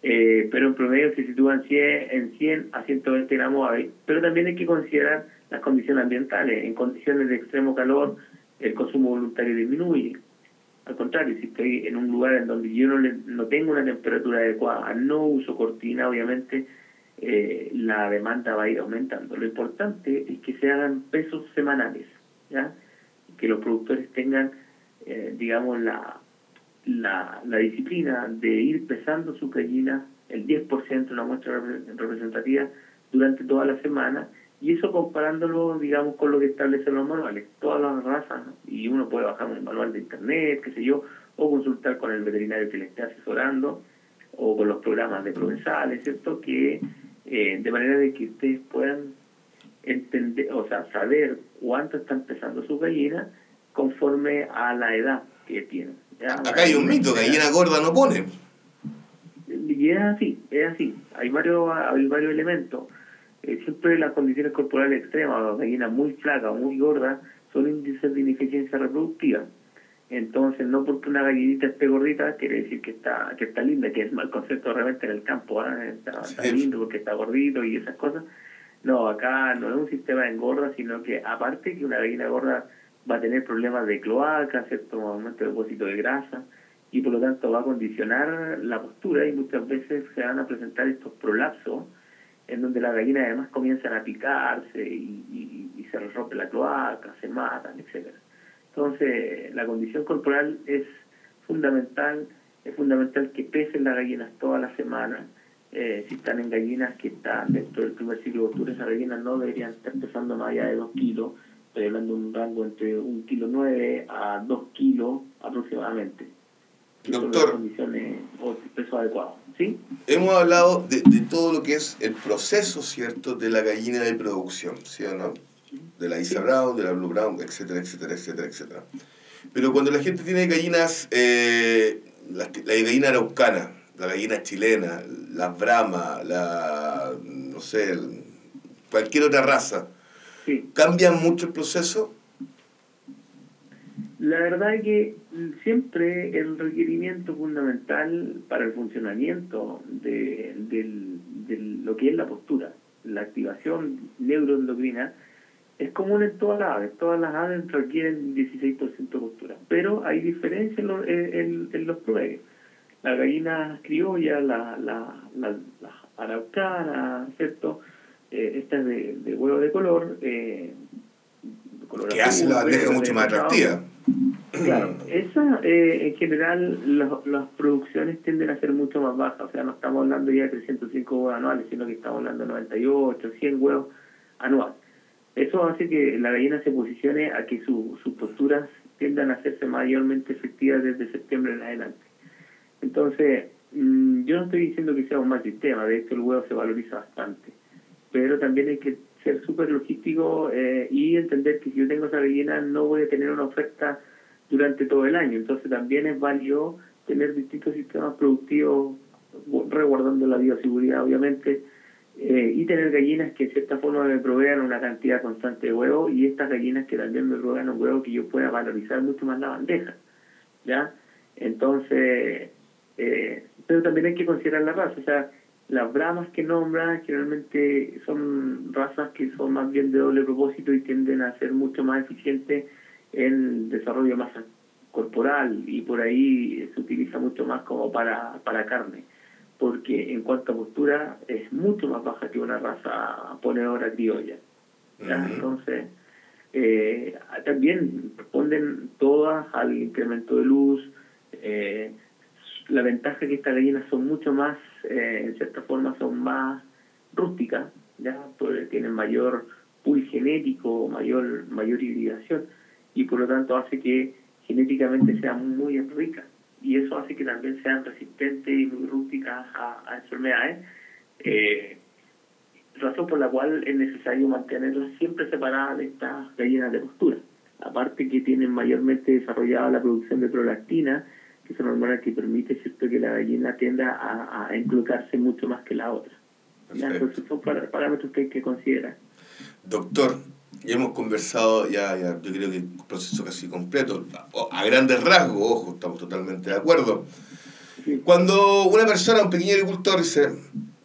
eh, pero en promedio se sitúan 100, en 100 a 120 gramos pero también hay que considerar las condiciones ambientales. En condiciones de extremo calor, el consumo voluntario disminuye. Al contrario, si estoy en un lugar en donde yo no, no tengo una temperatura adecuada, no uso cortina, obviamente eh, la demanda va a ir aumentando. Lo importante es que se hagan pesos semanales que los productores tengan, eh, digamos, la, la, la, disciplina de ir pesando su gallina el 10% de una muestra representativa durante toda la semana y eso comparándolo, digamos, con lo que establecen los manuales, todas las razas, y uno puede bajar un manual de internet, qué sé yo, o consultar con el veterinario que le esté asesorando, o con los programas de provenzales, ¿cierto? Que eh, de manera de que ustedes puedan entender, o sea, saber cuánto están pesando sus gallinas conforme a la edad que tienen. Acá hay un mito, gallina gorda no pone. Y es así, es así. Hay varios, hay varios elementos. Eh, siempre las condiciones corporales extremas, las gallinas muy flacas, muy gordas, son índices de ineficiencia reproductiva. Entonces, no porque una gallinita esté gordita, quiere decir que está que está linda, que es mal concepto realmente en el campo. ¿eh? Está, lindo porque está gordito y esas cosas. No, acá no es un sistema de engorda, sino que aparte que una gallina gorda va a tener problemas de cloaca, cierto aumento de depósito de grasa, y por lo tanto va a condicionar la postura y muchas veces se van a presentar estos prolapsos en donde las gallinas además comienzan a picarse y, se rompe la cloaca, se matan, etcétera. Entonces, la condición corporal es fundamental, es fundamental que pesen las gallinas todas las semanas, eh, si están en gallinas que están dentro del primer ciclo de postura, esas gallinas no deberían estar pesando más allá de 2 kilos, estoy hablando de un rango entre 1 kilo 9 a 2 kilos aproximadamente. Doctor, condiciones o peso adecuado. ¿sí? Hemos hablado de, de, todo lo que es el proceso, ¿cierto?, de la gallina de producción, ¿sí o no? De la Isa Brown, de la Blue Brown, etcétera, etcétera, etcétera, etcétera. Pero cuando la gente tiene gallinas, eh, la, la gallina araucana, la gallina chilena, la brama, la, no sé, cualquier otra raza, sí. ¿cambian mucho el proceso? La verdad es que siempre el requerimiento fundamental para el funcionamiento de, de, lo que es la postura, la activación neuroendocrina, es común en todas las aves. Todas las aves requieren 16% de postura, pero hay diferencias en, en, en los promedios la gallina criolla, la, la, la, araucana, ¿cierto? Eh, esta es de, de, huevo de color. Eh, color que hace la bandeja mucho más atractiva. Claro, esa eh, en general las producciones tienden a ser mucho más bajas, o sea, no estamos hablando ya de 305 huevos anuales, sino que estamos hablando de 98, 100 huevos anuales. Eso hace que la gallina se posicione a que su, sus posturas tiendan a hacerse mayormente efectivas desde septiembre en adelante. Entonces, mmm, yo no estoy diciendo que sea un mal sistema, de hecho el huevo se valoriza bastante, pero también hay que ser súper logístico eh, y entender que si yo tengo esa gallina no voy a tener una oferta durante todo el año. Entonces también es válido tener distintos sistemas productivos resguardando la bioseguridad, obviamente, eh, y tener gallinas que en cierta forma me provean una cantidad constante de huevos y estas gallinas que también me provean un huevo que yo pueda valorizar mucho más la bandeja. ¿ya? Entonces, eh, pero también hay que considerar la raza, o sea, las bramas que nombran generalmente son razas que son más bien de doble propósito y tienden a ser mucho más eficientes en desarrollo de masa corporal y por ahí se utiliza mucho más como para, para carne porque en cuanto a postura es mucho más baja que una raza ponedora criolla. Entonces, eh, también responden todas al incremento de luz. Eh, la ventaja es que estas gallinas son mucho más, eh, en cierta forma, son más rústicas, ya porque tienen mayor pool genético, mayor, mayor hibridación, y por lo tanto hace que genéticamente sean muy ricas y eso hace que también sean resistentes y muy rústicas a, enfermedades, eh, razón por la cual es necesario mantenerlas siempre separadas de estas gallinas de postura. Aparte que tienen mayormente desarrollada la producción de prolactina, que es una hormona que permite cierto que la gallina tienda a, a mucho más que la otra. Entonces son parámetros que hay que considerar. Doctor, ya hemos conversado, ya, ya yo creo que el proceso casi completo, a, grandes rasgos, ojo, estamos totalmente de acuerdo. Cuando una persona, un pequeño agricultor, dice,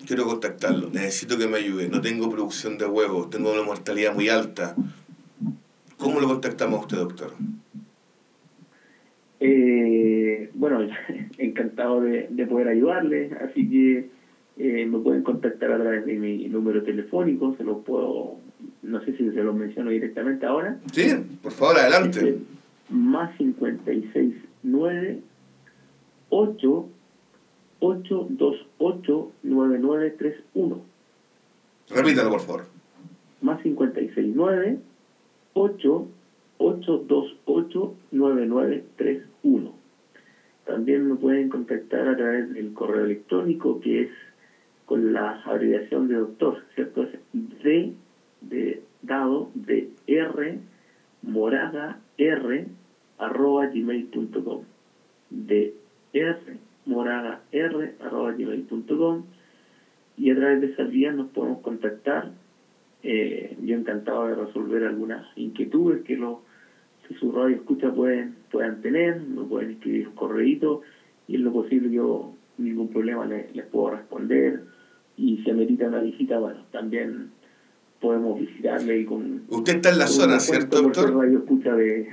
quiero contactarlo, necesito que me ayude, no tengo producción de huevos, tengo una mortalidad muy alta, ¿cómo lo contactamos a usted, doctor? Eh, bueno, [laughs] encantado de, de, poder ayudarle, así que eh, me pueden contactar a través de mi número telefónico, se lo puedo no sé si se lo menciono directamente ahora. Sí, por favor, adelante. Este, más 56 9 8 8 2 8 9 9 3 1. Repítalo, por favor. Más 56 9 8 8 2 8 9 9 3 1. También me pueden contactar a través del correo electrónico que es con la abreviación de doctor, ¿cierto? Es D de dado de r moraga r arroba gmail.com de r moraga r arroba gmail.com y a través de esas vías nos podemos contactar eh, yo encantado de resolver algunas inquietudes que los que su radio escucha pueden puedan tener me pueden escribir un correíto y en lo posible yo ningún problema les, les puedo responder y si amerita una visita bueno también podemos visitarle y con... Usted está en la zona, ¿cierto, doctor? Radio escucha de,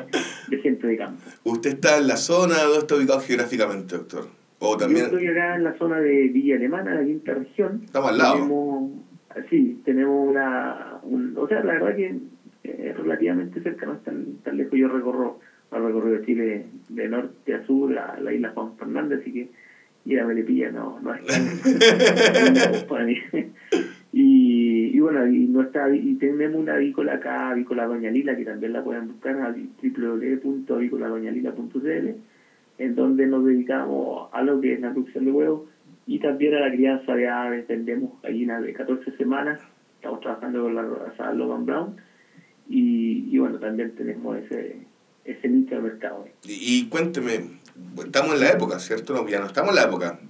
[laughs] de gente de campo. ¿Usted está en la zona? ¿Dónde está ubicado geográficamente, doctor? O también... Yo estoy acá en la zona de Villa Alemana, la quinta región. Estamos al lado. Tenemos, sí, tenemos una... Un, o sea, la verdad que es relativamente cerca, no es tan, tan lejos. Yo recorro, he recorrido Chile de norte a sur, a la isla Juan Fernández, así que ir a Melipilla no, no es tan... [laughs] para mí. Y, y bueno, y, nuestra, y tenemos una avícola acá, avícola Doña Lila, que también la pueden buscar a www.avícoladoñalila.cl, en donde nos dedicamos a lo que es la producción de huevos y también a la crianza de aves. Vendemos gallinas de 14 semanas, estamos trabajando con la raza Logan Brown, y, y bueno, también tenemos ese, ese nicho de mercado. Y, y cuénteme, estamos en la época, ¿cierto? No, ya no estamos en la época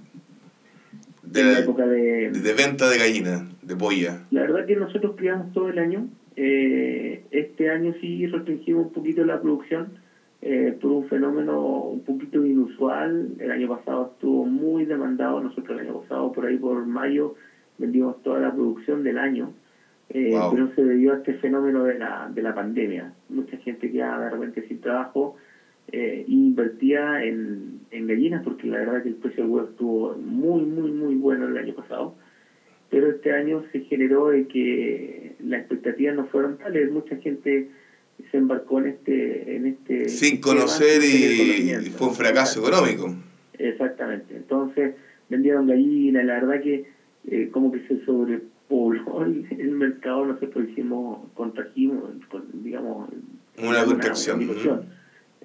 de, la época de, de, venta de gallina, de polla. La verdad que nosotros criamos todo el año. Eh, este año sí restringimos un poquito la producción eh, por un fenómeno un poquito inusual. El año pasado estuvo muy demandado. Nosotros el año pasado, por ahí por mayo, vendimos toda la producción del año. Eh, Pero se debió a este fenómeno de la, de la pandemia. Mucha gente queda de repente sin trabajo eh, invertía en, en gallinas porque la verdad que el precio del huevo estuvo muy, muy, muy bueno el año pasado. Pero este año se generó de que las expectativas no fueron tales. Mucha gente se embarcó en este... En este sin conocer y fue un fracaso económico. Exactamente. Entonces vendieron gallinas. La verdad que eh, como que se sobrepobló el, mercado. Nosotros hicimos, contrajimos, digamos... Una, una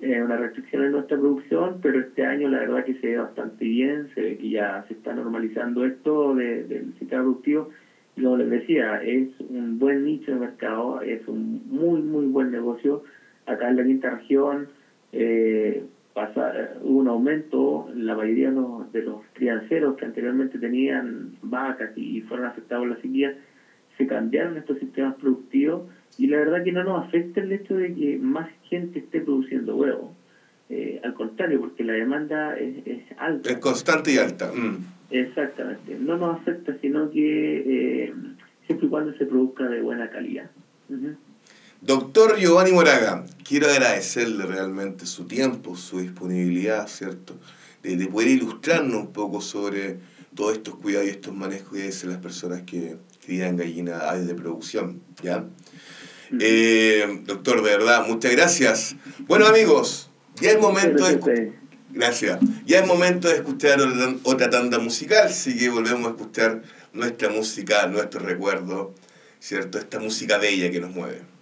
eh, una restricción en nuestra producción, pero este año la verdad que se ve bastante bien, se ve que ya se está normalizando esto de, del sistema productivo. Y como les decía, es un buen nicho de mercado, es un muy, muy buen negocio. Acá en la quinta región, eh, pasa, hubo un aumento, la mayoría de los, de los crianceros que anteriormente tenían vacas y fueron afectados por la sequía, se cambiaron estos sistemas productivos y la verdad que no nos afecta el hecho de que más gente esté produciendo huevos. Eh, al contrario, porque la demanda es, es alta. Es constante y alta. Mm. Exactamente. No nos afecta, sino que eh, siempre y cuando se produzca de buena calidad. Doctor Giovanni Moraga, quiero agradecerle realmente su tiempo, su disponibilidad, ¿cierto? De, de poder ilustrarnos un poco sobre todos estos cuidados y estos manejos que hacen las personas que crían gallinas aves de producción, ¿ya? Eh, doctor, de verdad, muchas gracias. Bueno, amigos, ya es momento de... Gracias. Ya es momento de escuchar otra, otra tanda musical, así que volvemos a escuchar nuestra música, nuestro recuerdo, ¿cierto? Esta música bella que nos mueve.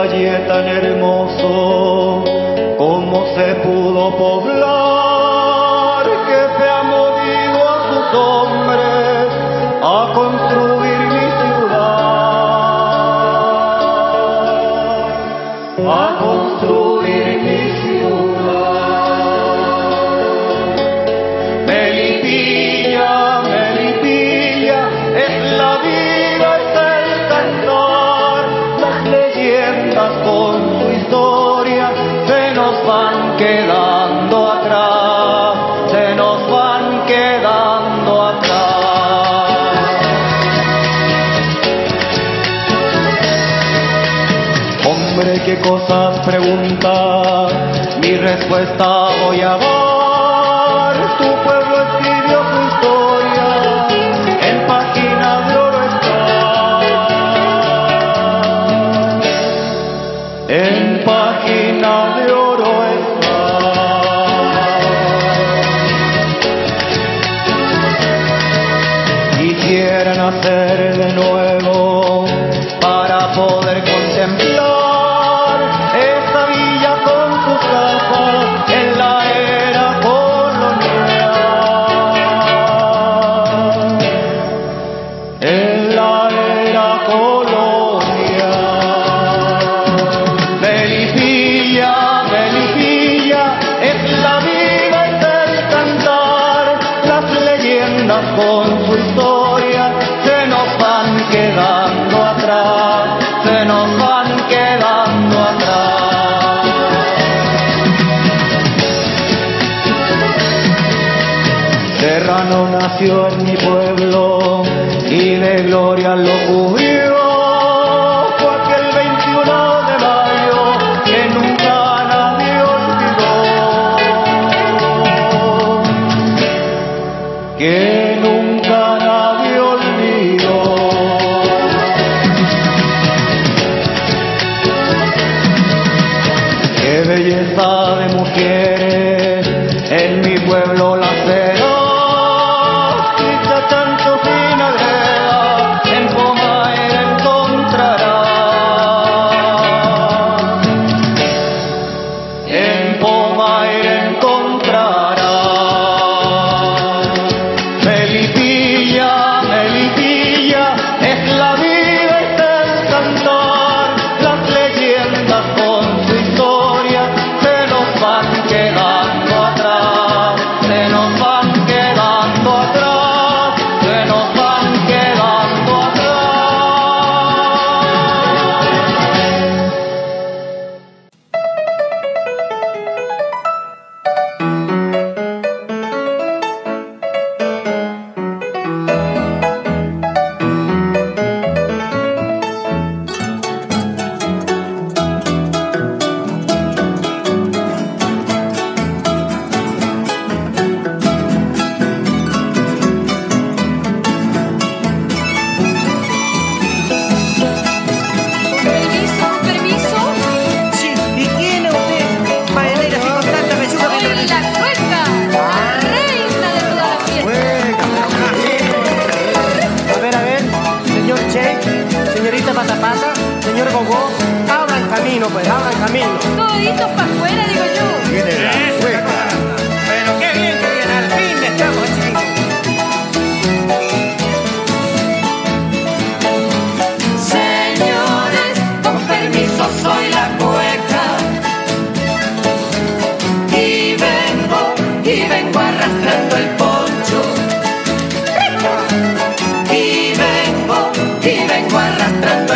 Valle tan hermoso, quedando atrás, se nos van quedando atrás. Hombre, qué cosas preguntas, mi respuesta voy a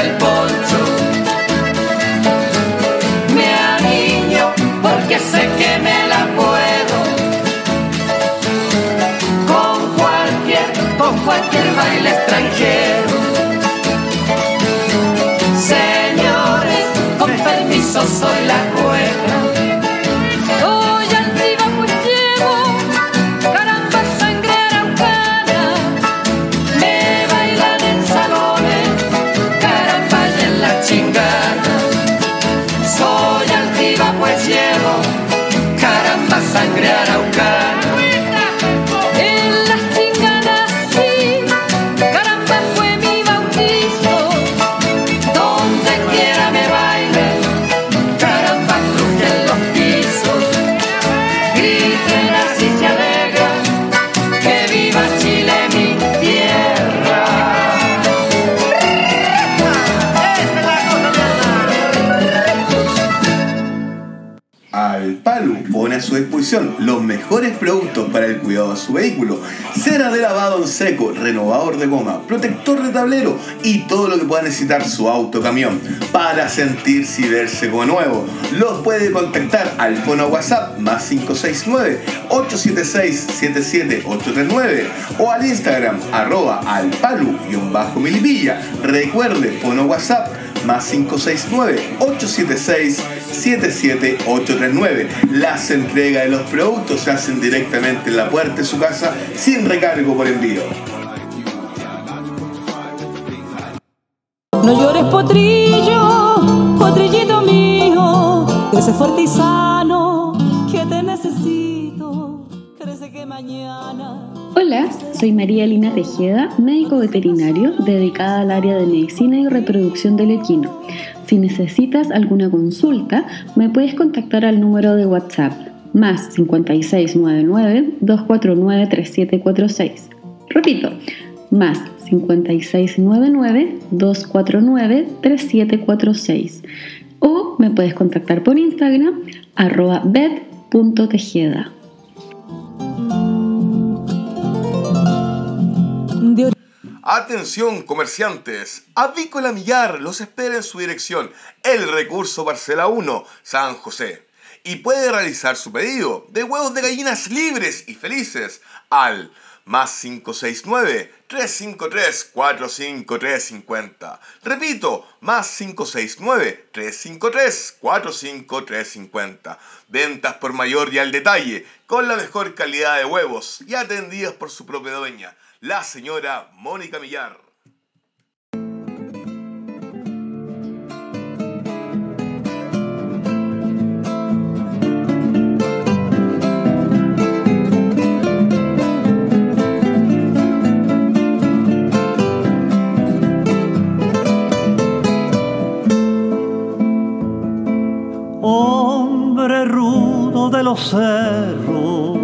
el me anillo porque sé que me la puedo. Con cualquier, con cualquier baile extranjero. Señores, con permiso soy la vehículo. Cera de lavado en seco, renovador de goma, protector de tablero y todo lo que pueda necesitar su auto camión para sentirse y verse como nuevo. Los puede contactar al fono WhatsApp más 569-876-77839 o al Instagram arroba alpalu-milipilla. Recuerde, fono WhatsApp más 569-876-77839. Las entregas de los productos se hacen directamente en la puerta de su casa sin recargo por envío. No llores potrillo, potrillito mío, crece fuerte y sano, que te necesito, crece que mañana. Hola, soy María Elina Tejeda, médico veterinario dedicada al área de medicina y reproducción del equino. Si necesitas alguna consulta, me puedes contactar al número de WhatsApp más 5699-249-3746. Repito, más 5699-249-3746. O me puedes contactar por Instagram arroba vet.tejeda. Atención comerciantes, Avícola Millar los espera en su dirección, el recurso Parcela 1, San José. Y puede realizar su pedido de huevos de gallinas libres y felices al más 569-353-45350. Repito, más 569-353-45350. Ventas por mayor y al detalle, con la mejor calidad de huevos y atendidos por su propia dueña la señora Mónica Millar. Los cerros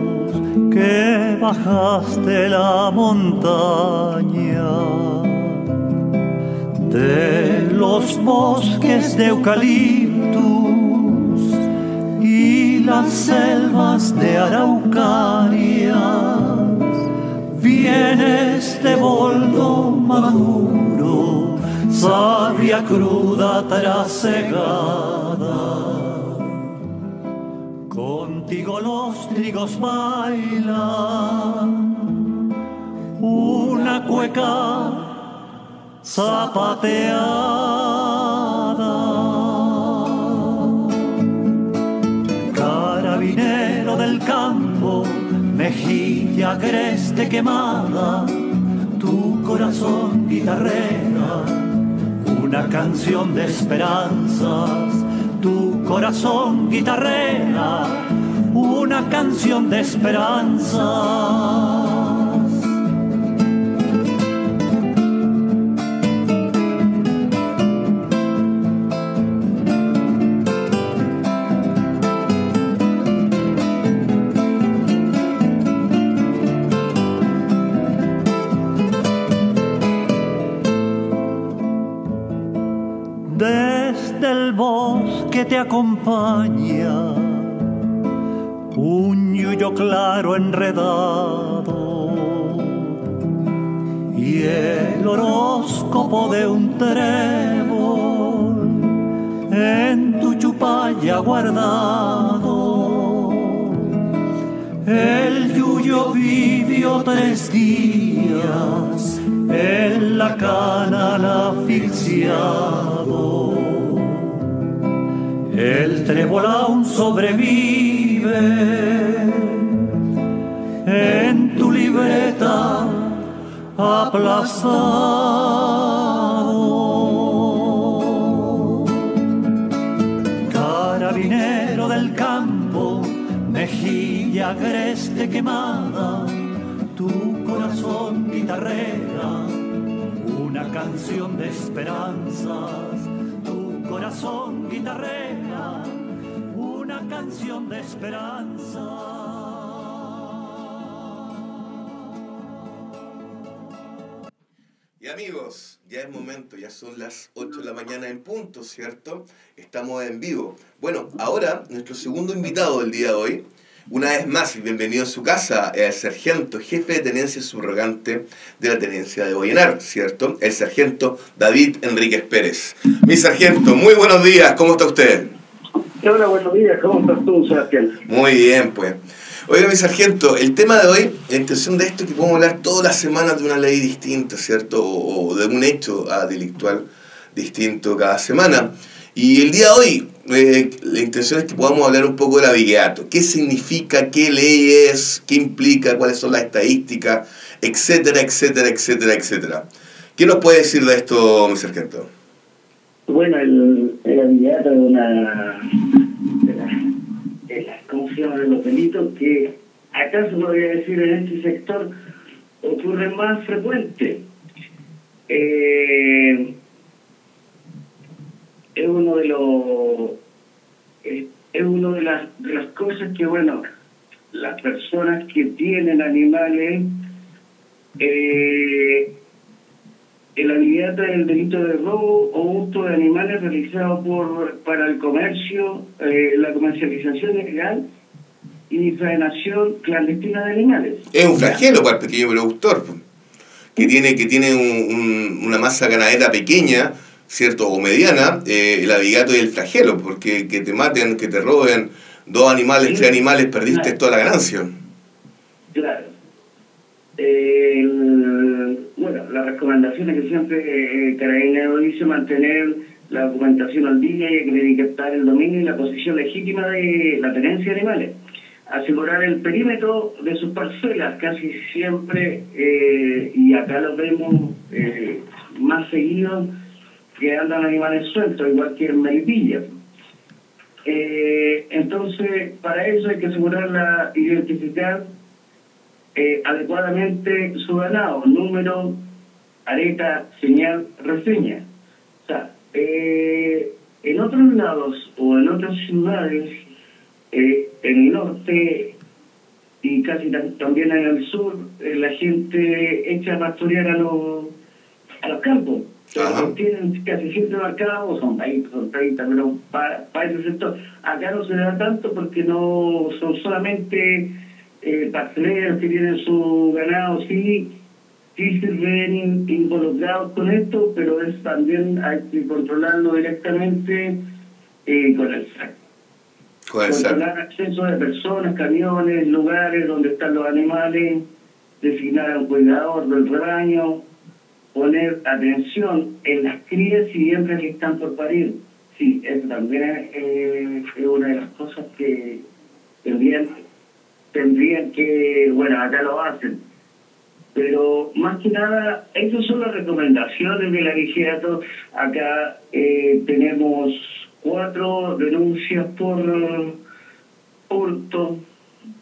que bajaste la montaña de los bosques de eucaliptus y las selvas de araucarias. Vienes de boldo maduro, sabia cruda trasegada. Contigo los trigos bailan. Una cueca zapateada. Carabinero del campo, mejilla creste quemada, tu corazón guitarrera, una canción de esperanzas. Tu corazón guitarrera, una canción de esperanza. Desde el bosque te acompañe claro enredado y el horóscopo de un trébol en tu chupalla guardado. El yuyo vivió tres días en la cana asfixiado. El trébol aún sobrevive aplazado. Carabinero del campo, mejilla agreste quemada, tu corazón guitarrera, una canción de esperanzas, tu corazón guitarrera, una canción de esperanza. Y amigos, ya es momento, ya son las 8 de la mañana en punto, ¿cierto? Estamos en vivo. Bueno, ahora nuestro segundo invitado del día de hoy, una vez más, y bienvenido a su casa, el sargento jefe de tenencia subrogante de la tenencia de Boyenar, ¿cierto? El sargento David Enríquez Pérez. Mi sargento, muy buenos días, ¿cómo está usted? Hola, buenos días, ¿cómo estás tú, Sebastián? Muy bien, pues. Oiga, mi sargento, el tema de hoy, la intención de esto es que podemos hablar todas las semanas de una ley distinta, ¿cierto? O, de un hecho ah, delictual distinto cada semana. Y el día de hoy, eh, la intención es que podamos hablar un poco del abigeato. ¿Qué significa? ¿Qué ley es? ¿Qué implica? ¿Cuáles son las estadísticas? Etcétera, etcétera, etcétera, etcétera. ¿Qué nos puede decir de esto, mi sargento? Bueno, el, el es una... las- de los delitos que acá se podría decir en este sector ocurren más frecuente. Eh, es uno de los es, uno de las de las cosas que bueno las personas que tienen animales eh, el aliviato es el delito de robo o hurto de animales realizado por para el comercio, eh, la comercialización ilegal y faenación clandestina de animales. Es un flagelo para el pequeño productor, que tiene, que tiene un- un- una masa ganadera pequeña, ¿cierto? O mediana, eh, el abigato y el flagelo, porque que te maten, que te roben dos animales, tres animales, perdiste toda la ganancia. Claro. El- bueno, las recomendaciones que siempre eh, Carabinero dice mantener la documentación al día y acreditar el dominio y la posición legítima de la tenencia de animales. Asegurar el perímetro de sus parcelas, casi siempre, eh, y acá lo vemos eh, más seguido, que andan animales sueltos, igual que en Melipilla. Eh, entonces, para eso hay que asegurar la identificar eh, adecuadamente su ganado, número, areta, señal, reseña. O sea, en otros lados o en otras ciudades, eh, en el norte y casi tam- también en el sur, eh, la gente echa a pastorear a los, a los campos. Tienen casi siempre marcados, son 20, son 30, pero para, para ese sector. Acá no se da tanto porque no son solamente eh, que tienen su ganado, sí, sí se ven in- involucrados con esto, pero es también hay que controlarlo directamente eh, con el SAC. Controlar acceso de personas, camiones, lugares donde están los animales, designar a un cuidador del rebaño, poner atención en las crías y hembras que están por parir. Sí, eso también es, eh, es una de las cosas que tendrían, tendrían que, bueno, acá lo hacen. Pero más que nada, esas son las recomendaciones del abigeato. Acá eh, tenemos cuatro denuncias por hurto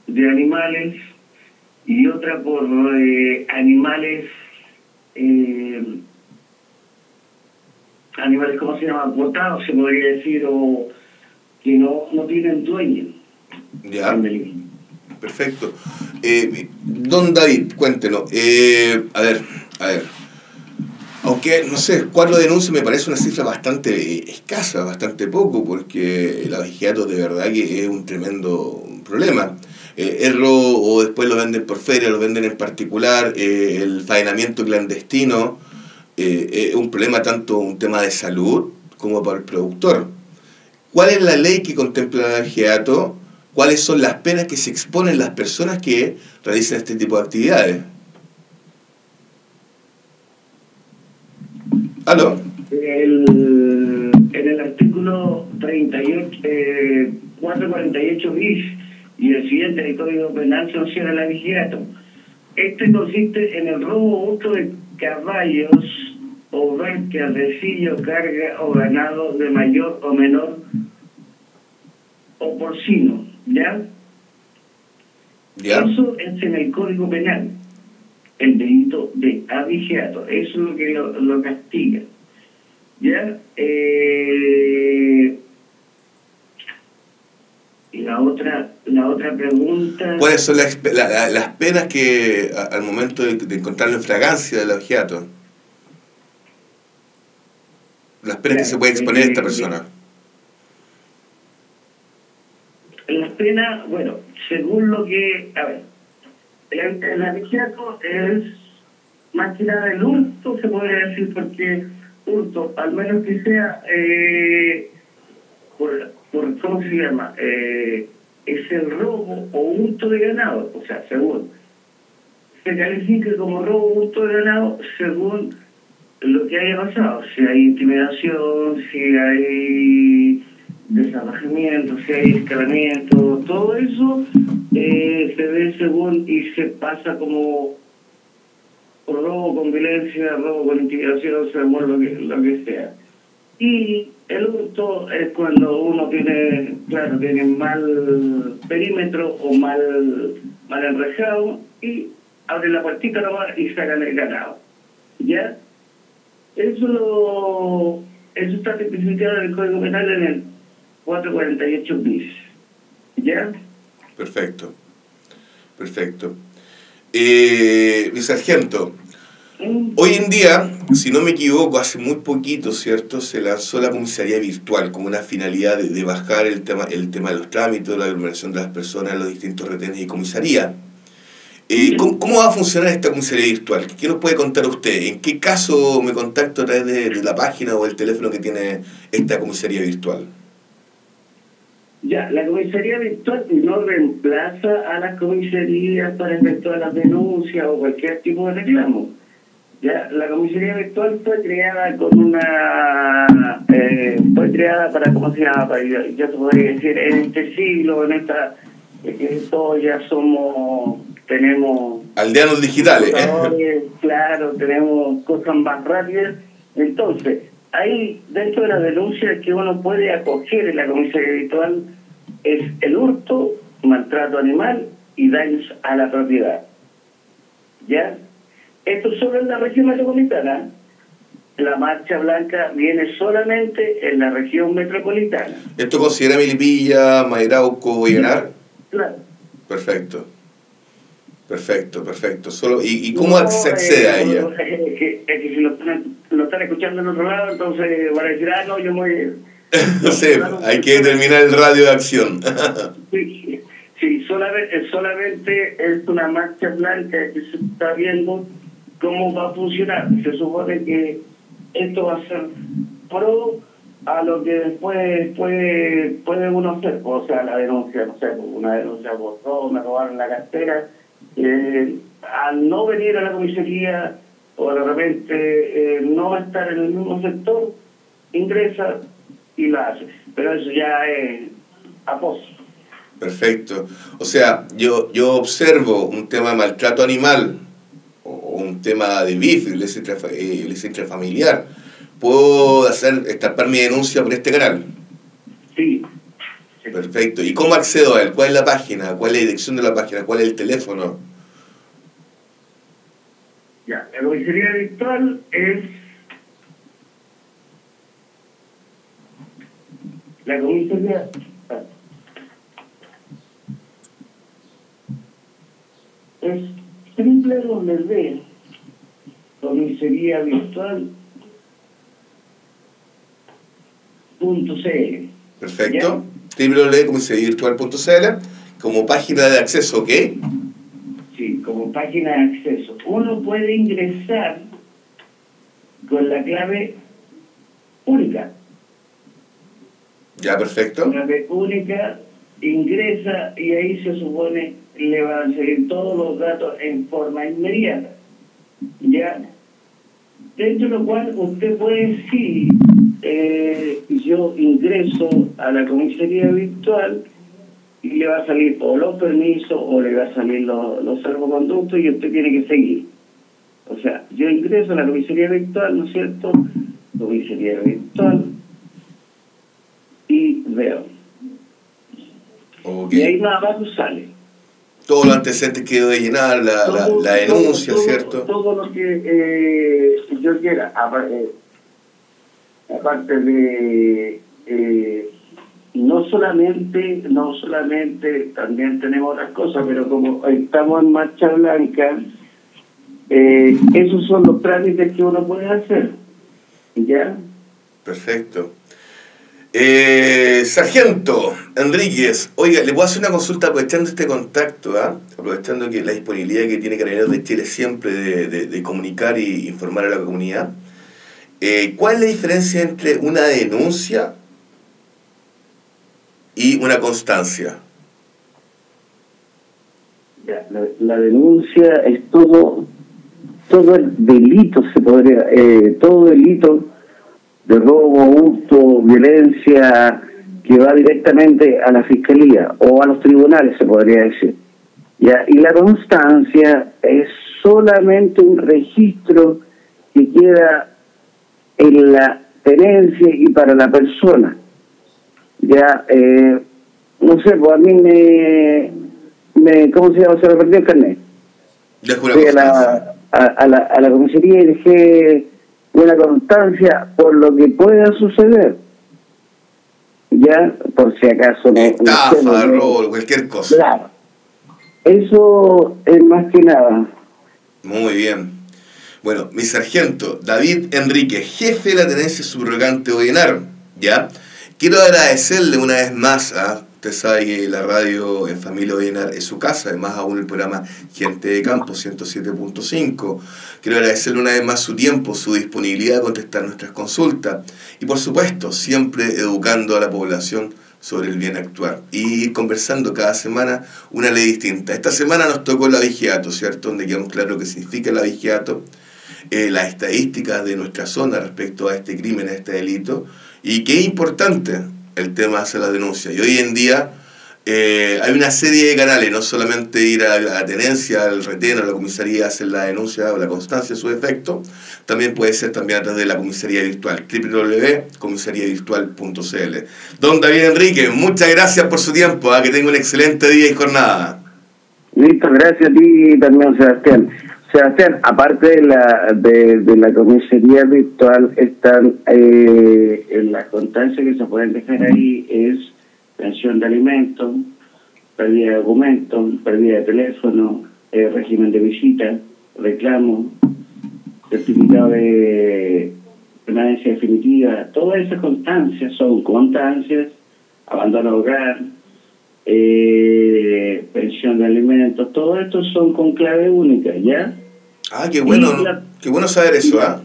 de animales y otra por eh, animales, eh, animales, ¿cómo se llama? Botados, se podría decir, o que no, no tienen dueño. Ya. Perfecto. Eh, don David, cuéntenos. Eh, a ver, a ver. Aunque, no sé, cuatro denuncias me parece una cifra bastante eh, escasa, bastante poco, porque el abigeato de verdad que es un tremendo problema. Eh, el robo, o después lo venden por feria, lo venden en particular, eh, el faenamiento clandestino, eh, es un problema tanto un tema de salud como para el productor. ¿Cuál es la ley que contempla el abigeato? ¿Cuáles son las penas que se exponen las personas que realizan este tipo de actividades? ¿Aló? El, en el artículo 38, eh, 448 bis y el siguiente del Código Penal sanciona el abigeato. Este consiste en el robo o hurto de caballos o bestias, recillo, carga o ganado de mayor o menor o porcino, ¿ya? ¿Ya? Eso es en el Código Penal, el delito de abigeato, eso es lo que lo, lo castiga. ¿Ya? Eh, y la otra, la otra pregunta... ¿Cuáles son las, la- la- las penas que a- al momento de, de encontrarlo en fragancia del abigeato? Las penas que se puede exponer a esta persona. Las penas, bueno, según lo que, a ver, el, el es más que nada el hurto, se podría decir, porque hurto, al menos que sea eh, por, por, ¿cómo se llama? Eh, es el robo o hurto de ganado, o sea, según se califica como robo o hurto de ganado según lo que haya pasado, si hay intimidación, si hay desalojamiento, si hay escalamiento, todo eso eh, se ve según y se pasa como robo con violencia, robo con intimidación, según lo que, lo que sea. Y el hurto es cuando uno tiene, claro, tiene mal perímetro o mal, mal enrejado y abre la puertita nomás y sacan el ganado. ¿Ya? Eso lo eso está tipificado en el Código Penal en el 448 bis. ¿Ya? Perfecto. Perfecto. Eh, mi sargento, hoy en día, si no me equivoco, hace muy poquito, ¿cierto? Se lanzó la comisaría virtual como una finalidad de, de bajar el tema, el tema de los trámites, la aglomeración de las personas los distintos retenes y comisaría. Eh, ¿cómo, cómo va a funcionar esta comisaría virtual? ¿Qué nos puede contar usted? ¿En qué caso me contacto a través de, de la página o el teléfono que tiene esta comisaría virtual? Ya, la comisaría virtual no reemplaza a las comisarías para efectuar las denuncias o cualquier tipo de reclamo. Ya, la comisaría virtual fue creada con una. Eh, fue creada para, ¿cómo se llama? Para, ya, se podría decir, en este siglo, en esta. eh, todos ya somos. Tenemos. Aldeanos digitales. ¿eh? Claro, tenemos cosas más rápidas. Entonces, ahí, dentro de las denuncias que uno puede acoger en la comisaría virtual, es el hurto, maltrato animal y daños a la propiedad. ¿Ya? Esto solo en la región metropolitana. La marcha blanca viene solamente en la región metropolitana. ¿Esto considera Milipilla, Mairauco, Vallenar? Claro. Perfecto. Perfecto, perfecto. Solo, ¿Y, y cómo se accede a eh, ella? Es que, es que si lo lo están escuchando en otro lado, entonces van a decir, ah, no, yo me voy... No [laughs] sé, hay que determinar el radio de acción. [laughs] Sí, sí solamente, solamente es una marcha blanca que se está viendo cómo va a funcionar. Se supone que esto va a ser pro a lo que después puede, puede uno hacer. O sea, la denuncia, no sé, una denuncia por robo, me robaron la cartera. Eh, al no venir a la comisaría o de repente eh, no estar en el mismo sector, ingresa y la hace. Pero eso ya es a pos. Perfecto. O sea, yo, yo observo un tema de maltrato animal o un tema de BIF, violencia intrafa- eh, violencia intrafamiliar. ¿Puedo hacer estampar mi denuncia por este canal? Sí. Perfecto. ¿Y cómo accedo a él? ¿Cuál es la página? ¿Cuál es la dirección de la página? ¿Cuál es el teléfono? lo que sería habitual es la comisaría. Es triple donde ve comisaría virtual .cl. Perfecto. www.comisariavirtual.cl como página de acceso, ¿ok? Página de acceso. Uno puede ingresar con la clave única. Ya, perfecto. Clave única, ingresa y ahí se supone le van a salir todos los datos en forma inmediata. Ya. Dentro de lo cual usted puede decir, eh, yo ingreso a la comisaría virtual y le va a salir o los permisos o le va a salir los, los salvoconductos y usted tiene que seguir. O sea, yo ingreso a la comisaría virtual, ¿no es cierto? Comisaría virtual y veo. Y ahí más abajo sale. Todos los antecedentes que debo de llenar, la, la, Todo- la denuncia, todo- ¿cierto? Todo lo que eh, yo quiera, apa- eh, aparte de eh, no solamente, no solamente, también tenemos otras cosas, pero como estamos en marcha blanca, eh, esos son los trámites que uno puede hacer, ¿ya? Perfecto. Eh, Sargento Enríquez, oiga, le puedo hacer una consulta aprovechando este contacto, ¿ah? aprovechando que la disponibilidad que tiene Carabineros de Chile siempre de comunicar y informar a la comunidad. Eh, ¿Cuál es la diferencia entre una denuncia y una constancia? La denuncia es todo, todo el delito, se podría, eh, todo delito de robo, hurto, violencia, que va directamente a la fiscalía o a los tribunales, se podría decir. Ya, y la constancia es solamente un registro que queda en la tenencia y para la persona. Ya, eh, no sé, pues a mí me, me ¿cómo se llama? Se me perdió el carnet. Fui a la, a, a la, a la comisaría y dejé una constancia por lo que pueda suceder. Ya, por si acaso no. no sé, Estafa, no- robo, cualquier cosa. Claro. Eso es más que nada. Muy bien. Bueno, mi sargento David Enrique, jefe de la tenencia subrogante Oyenar, ¿ya? Quiero agradecerle una vez más a, usted sabe que la radio en Familia Oyenar es su casa, además aún el programa Gente de Campo 107.5. Quiero agradecerle una vez más su tiempo, su disponibilidad a contestar nuestras consultas y por supuesto siempre educando a la población sobre el bien actuar y conversando cada semana una ley distinta. Esta semana nos tocó el abigeato, ¿cierto? Donde quedamos claro qué significa el abigeato, eh, las estadísticas de nuestra zona respecto a este crimen, a este delito, y qué importante el tema de hacer la denuncia. Y hoy en día eh, hay una serie de canales, no solamente ir a la tenencia, al retén, a la comisaría a hacer la denuncia o la constancia de su defecto, también puede ser también a través de la comisaría virtual, www.comisariavirtual.cl. Don David Enrique, muchas gracias por su tiempo, ¿ah? que tenga un excelente día y jornada. Listo, gracias a ti también, Sebastián. Sebastián, aparte de la, de, de la comisaría virtual, están eh, en las constancias que se pueden dejar ahí es pensión de alimentos, pérdida de documentos, pérdida de teléfono, eh, régimen de visita, reclamo, certificado de permanencia definitiva. Todas esas constancias son constancias, abandono de hogar, eh, pensión de alimentos, todo esto son con clave única, ¿ya? Ah, qué bueno, la- qué bueno saber eso, ¿ah?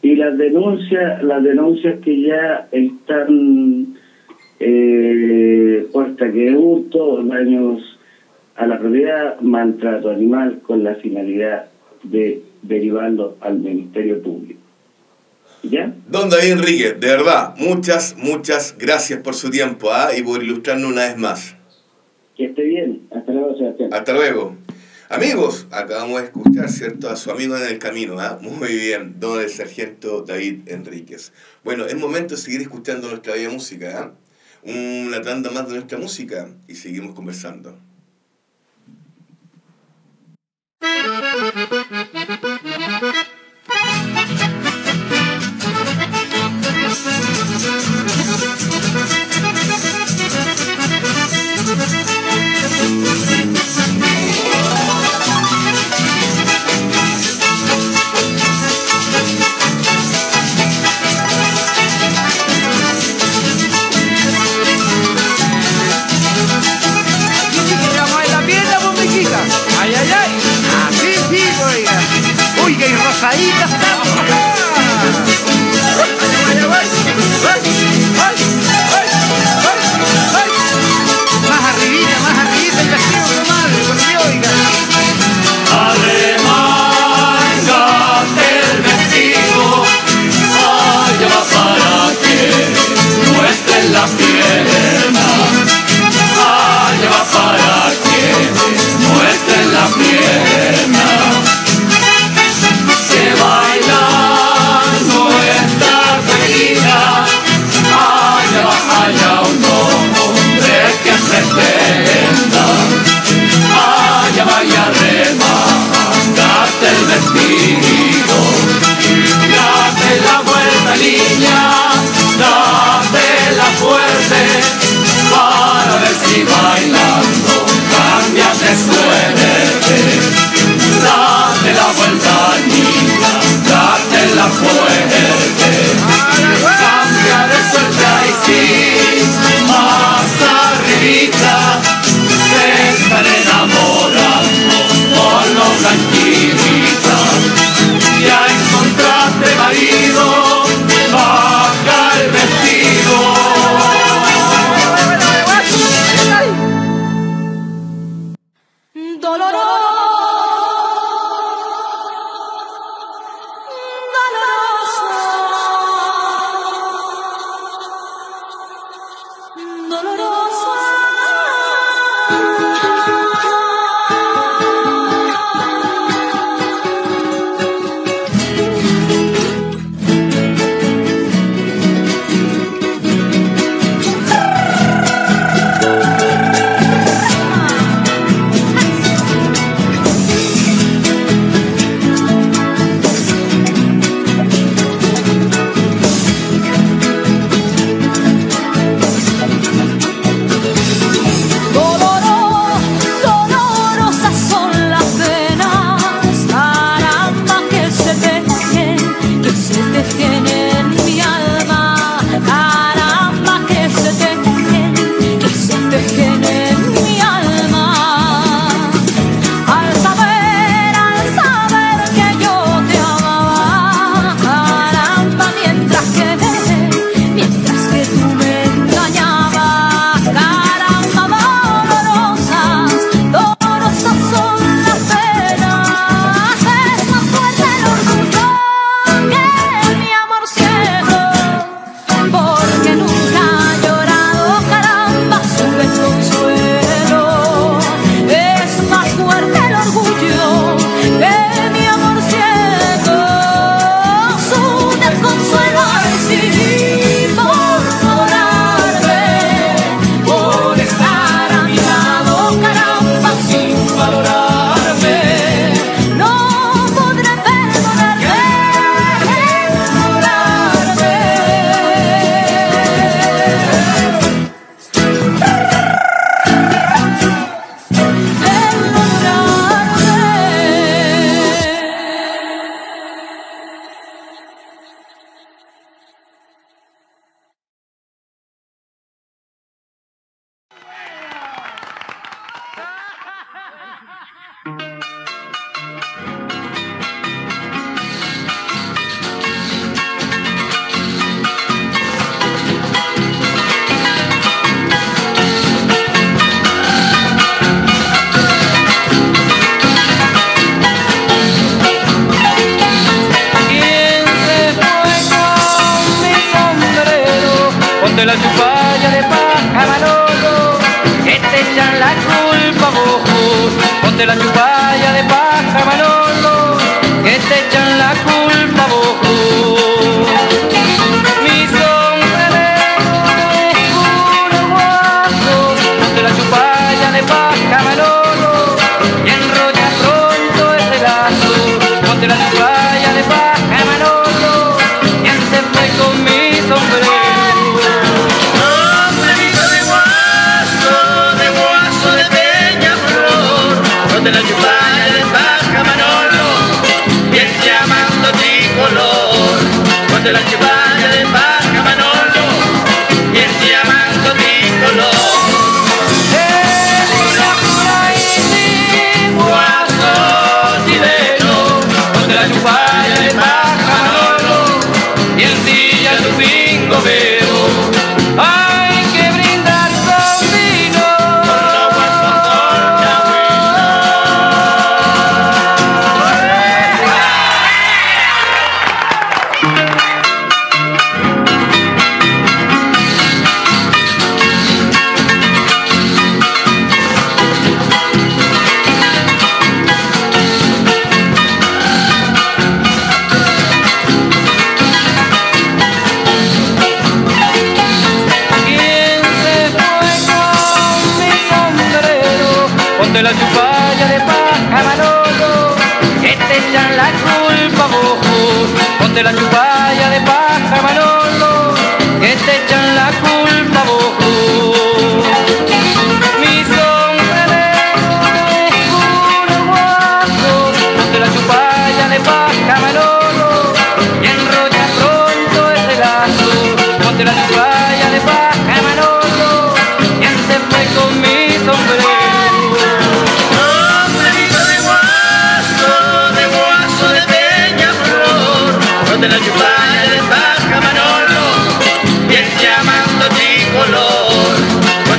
Y las denuncias, las denuncias que ya están eh, puestas que hurto, daños a la propiedad, maltrato animal con la finalidad de derivarlo al Ministerio Público. ¿Ya? Don David Enrique, de verdad, muchas, muchas gracias por su tiempo ¿ah? y por ilustrarnos una vez más. Que esté bien. Hasta luego, Sebastián. Hasta luego. Amigos, acabamos de escuchar, ¿cierto? A su amigo en el camino, ¿ah? Muy bien, don el sargento David Enríquez. Bueno, es momento de seguir escuchando nuestra bella música, ¿ah? Una tanda más de nuestra música y seguimos conversando.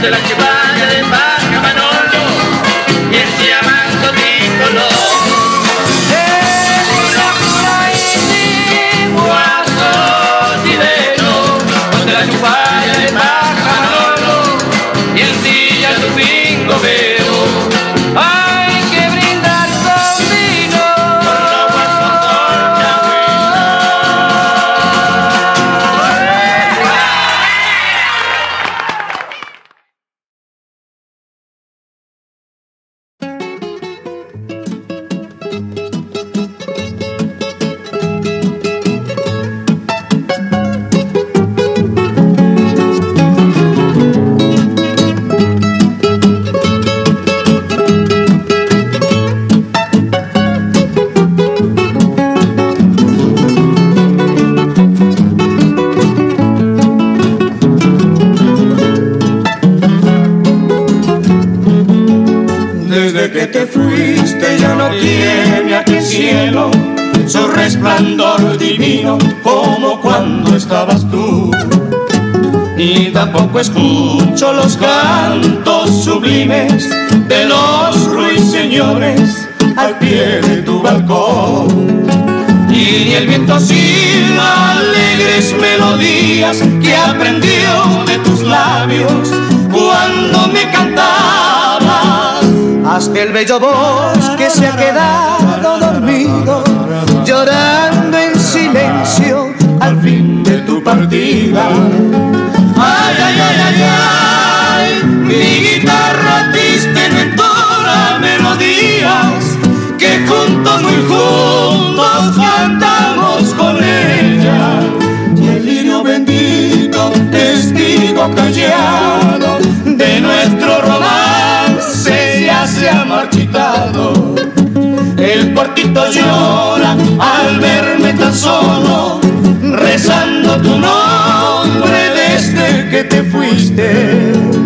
Donde la chupalla de silba alegres melodías que aprendió de tus labios cuando me cantabas. Hasta el bello bosque se ha quedado dormido, llorando en silencio al fin de tu partida. Ay, ay, ay, ay, ay, cuartito llora al verme tan solo, rezando tu nombre desde que te fuiste.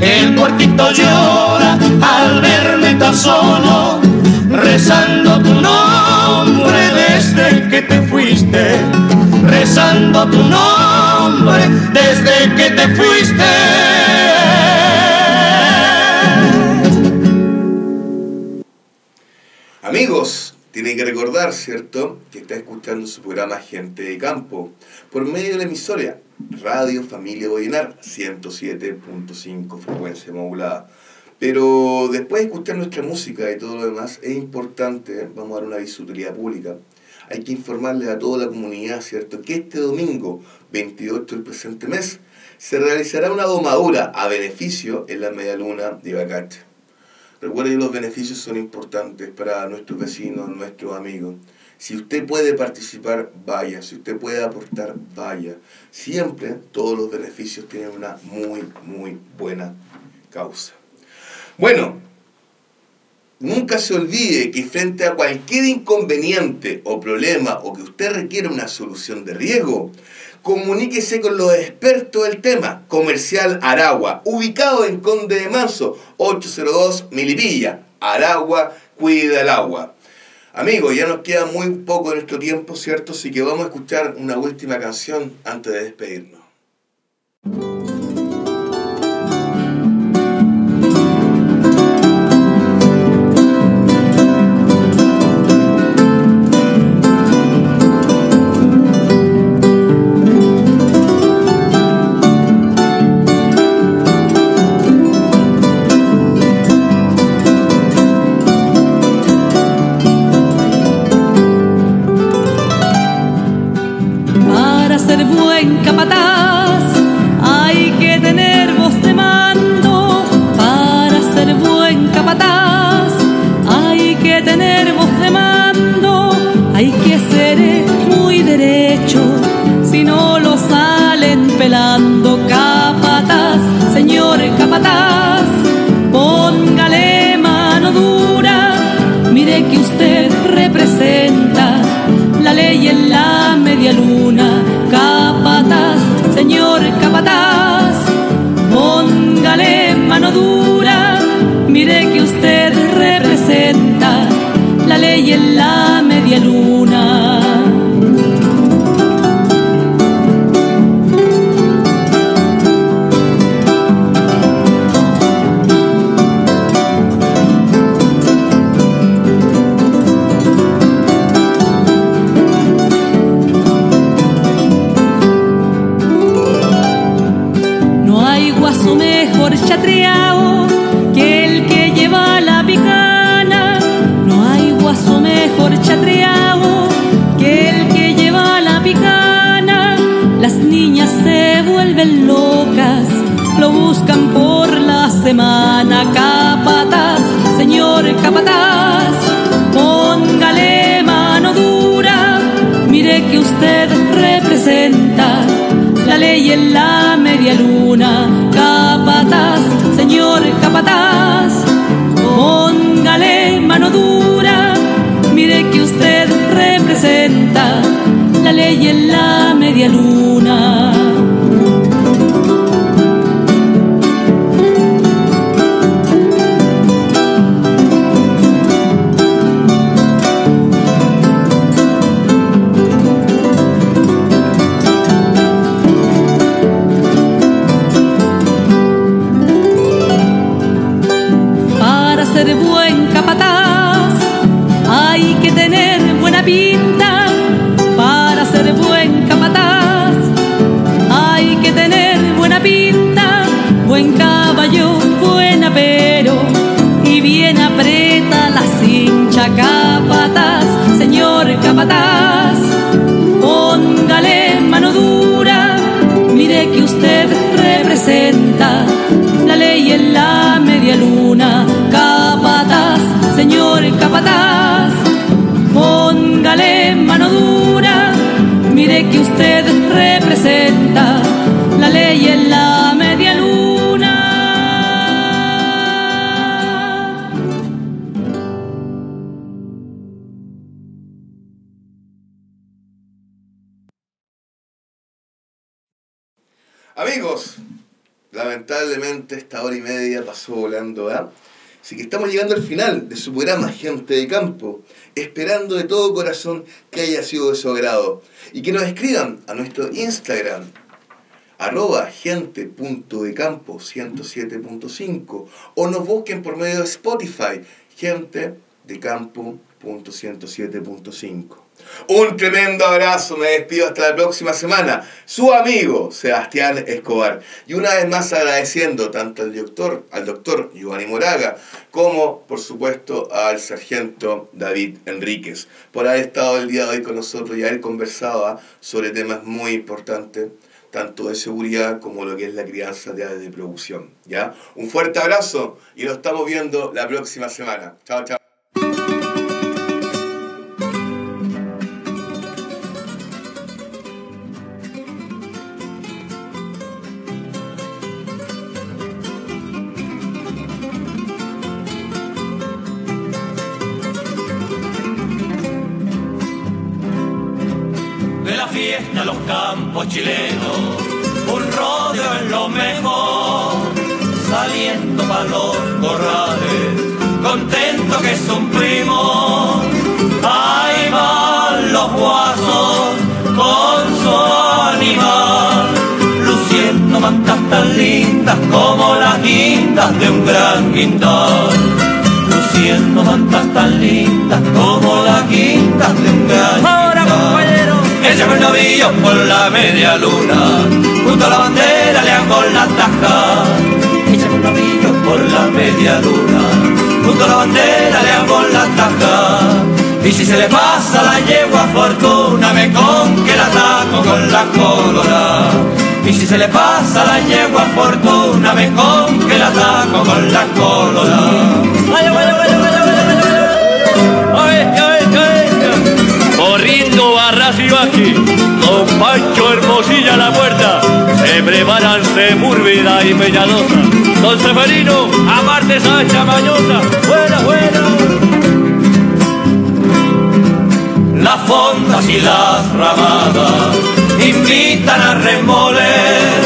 El cuartito llora al verme tan solo, rezando tu nombre desde que te fuiste, rezando tu nombre desde que te fuiste. Amigos, tienen que recordar, ¿cierto?, que está escuchando su programa Gente de Campo por medio de la emisora Radio Familia Boyenar 107.5 frecuencia modulada. Pero después de escuchar nuestra música y todo lo demás, es importante, vamos a dar una visualidad pública, hay que informarle a toda la comunidad, ¿cierto?, que este domingo 28 del presente mes se realizará una domadura a beneficio en la media luna de Ibacache. Recuerde que los beneficios son importantes para nuestros vecinos, nuestros amigos. Si usted puede participar, vaya. Si usted puede aportar, vaya. Siempre todos los beneficios tienen una muy, muy buena causa. Bueno, nunca se olvide que frente a cualquier inconveniente o problema o que usted requiera una solución de riesgo, comuníquese con los expertos del tema. Comercial Aragua, ubicado en Conde de Manso, 802 Milipilla. Aragua, cuida el agua. Amigos, ya nos queda muy poco de nuestro tiempo, ¿cierto? Así que vamos a escuchar una última canción antes de despedirnos. La media final de su programa Gente de Campo, esperando de todo corazón que haya sido de su agrado y que nos escriban a nuestro Instagram arroba gente.decampo 107.5 o nos busquen por medio de Spotify gente de campo 107.5 un tremendo abrazo, me despido hasta la próxima semana. Su amigo Sebastián Escobar. Y una vez más agradeciendo tanto al doctor, al doctor Giovanni Moraga, como por supuesto al sargento David Enríquez, por haber estado el día de hoy con nosotros y haber conversado ah, sobre temas muy importantes, tanto de seguridad como lo que es la crianza de de producción. ¿ya? Un fuerte abrazo y lo estamos viendo la próxima semana. Chao, chao. Chilenos, un rodeo en lo mejor, saliendo para los corrales, contento que es un primo. Ahí van los guasos con su animal, luciendo mantas tan lindas como las guindas de un gran quintal. Luciendo mantas tan lindas como las guindas de un gran Ahora, Échame un novillo por la media luna, junto a la bandera le hago la taja. Échame un novillo por la media luna, junto a la bandera le hago la taja. Y si se le pasa la yegua fortuna, me con que la ataco con la colorada. Y si se le pasa la yegua fortuna, me con que la ataco con la colorada. Y baji, con Pancho Hermosilla a la puerta, se preparan Sepúlveda y Peñalosa. Don Seferino, aparte Sacha Mañosa, buena, buena. Las fondas y las ramadas invitan a remoler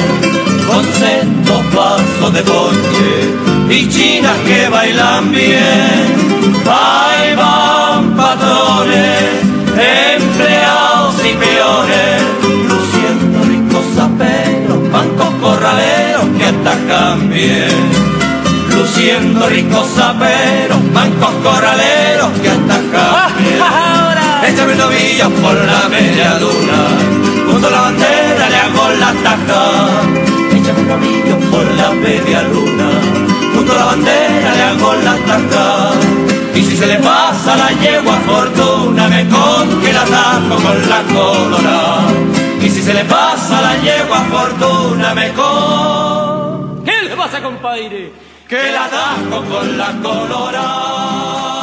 con sendos vasos de ponche y chinas que bailan bien. Ahí van patrones, empleados corraleros que atacan bien. Luciendo ricos [laughs] aperos, bancos corraleros que atacan bien. Échame un novillo por la media luna, junto a la bandera le hago la taja. Échame un novillo por la media luna, junto a la bandera le hago la taja. Y si se le pasa la yegua fortuna, me con que la tajo con la colorada. Y si se le pasa la yegua fortuna, me con ¿Qué le pasa, compadre? que la tajo con la colorada.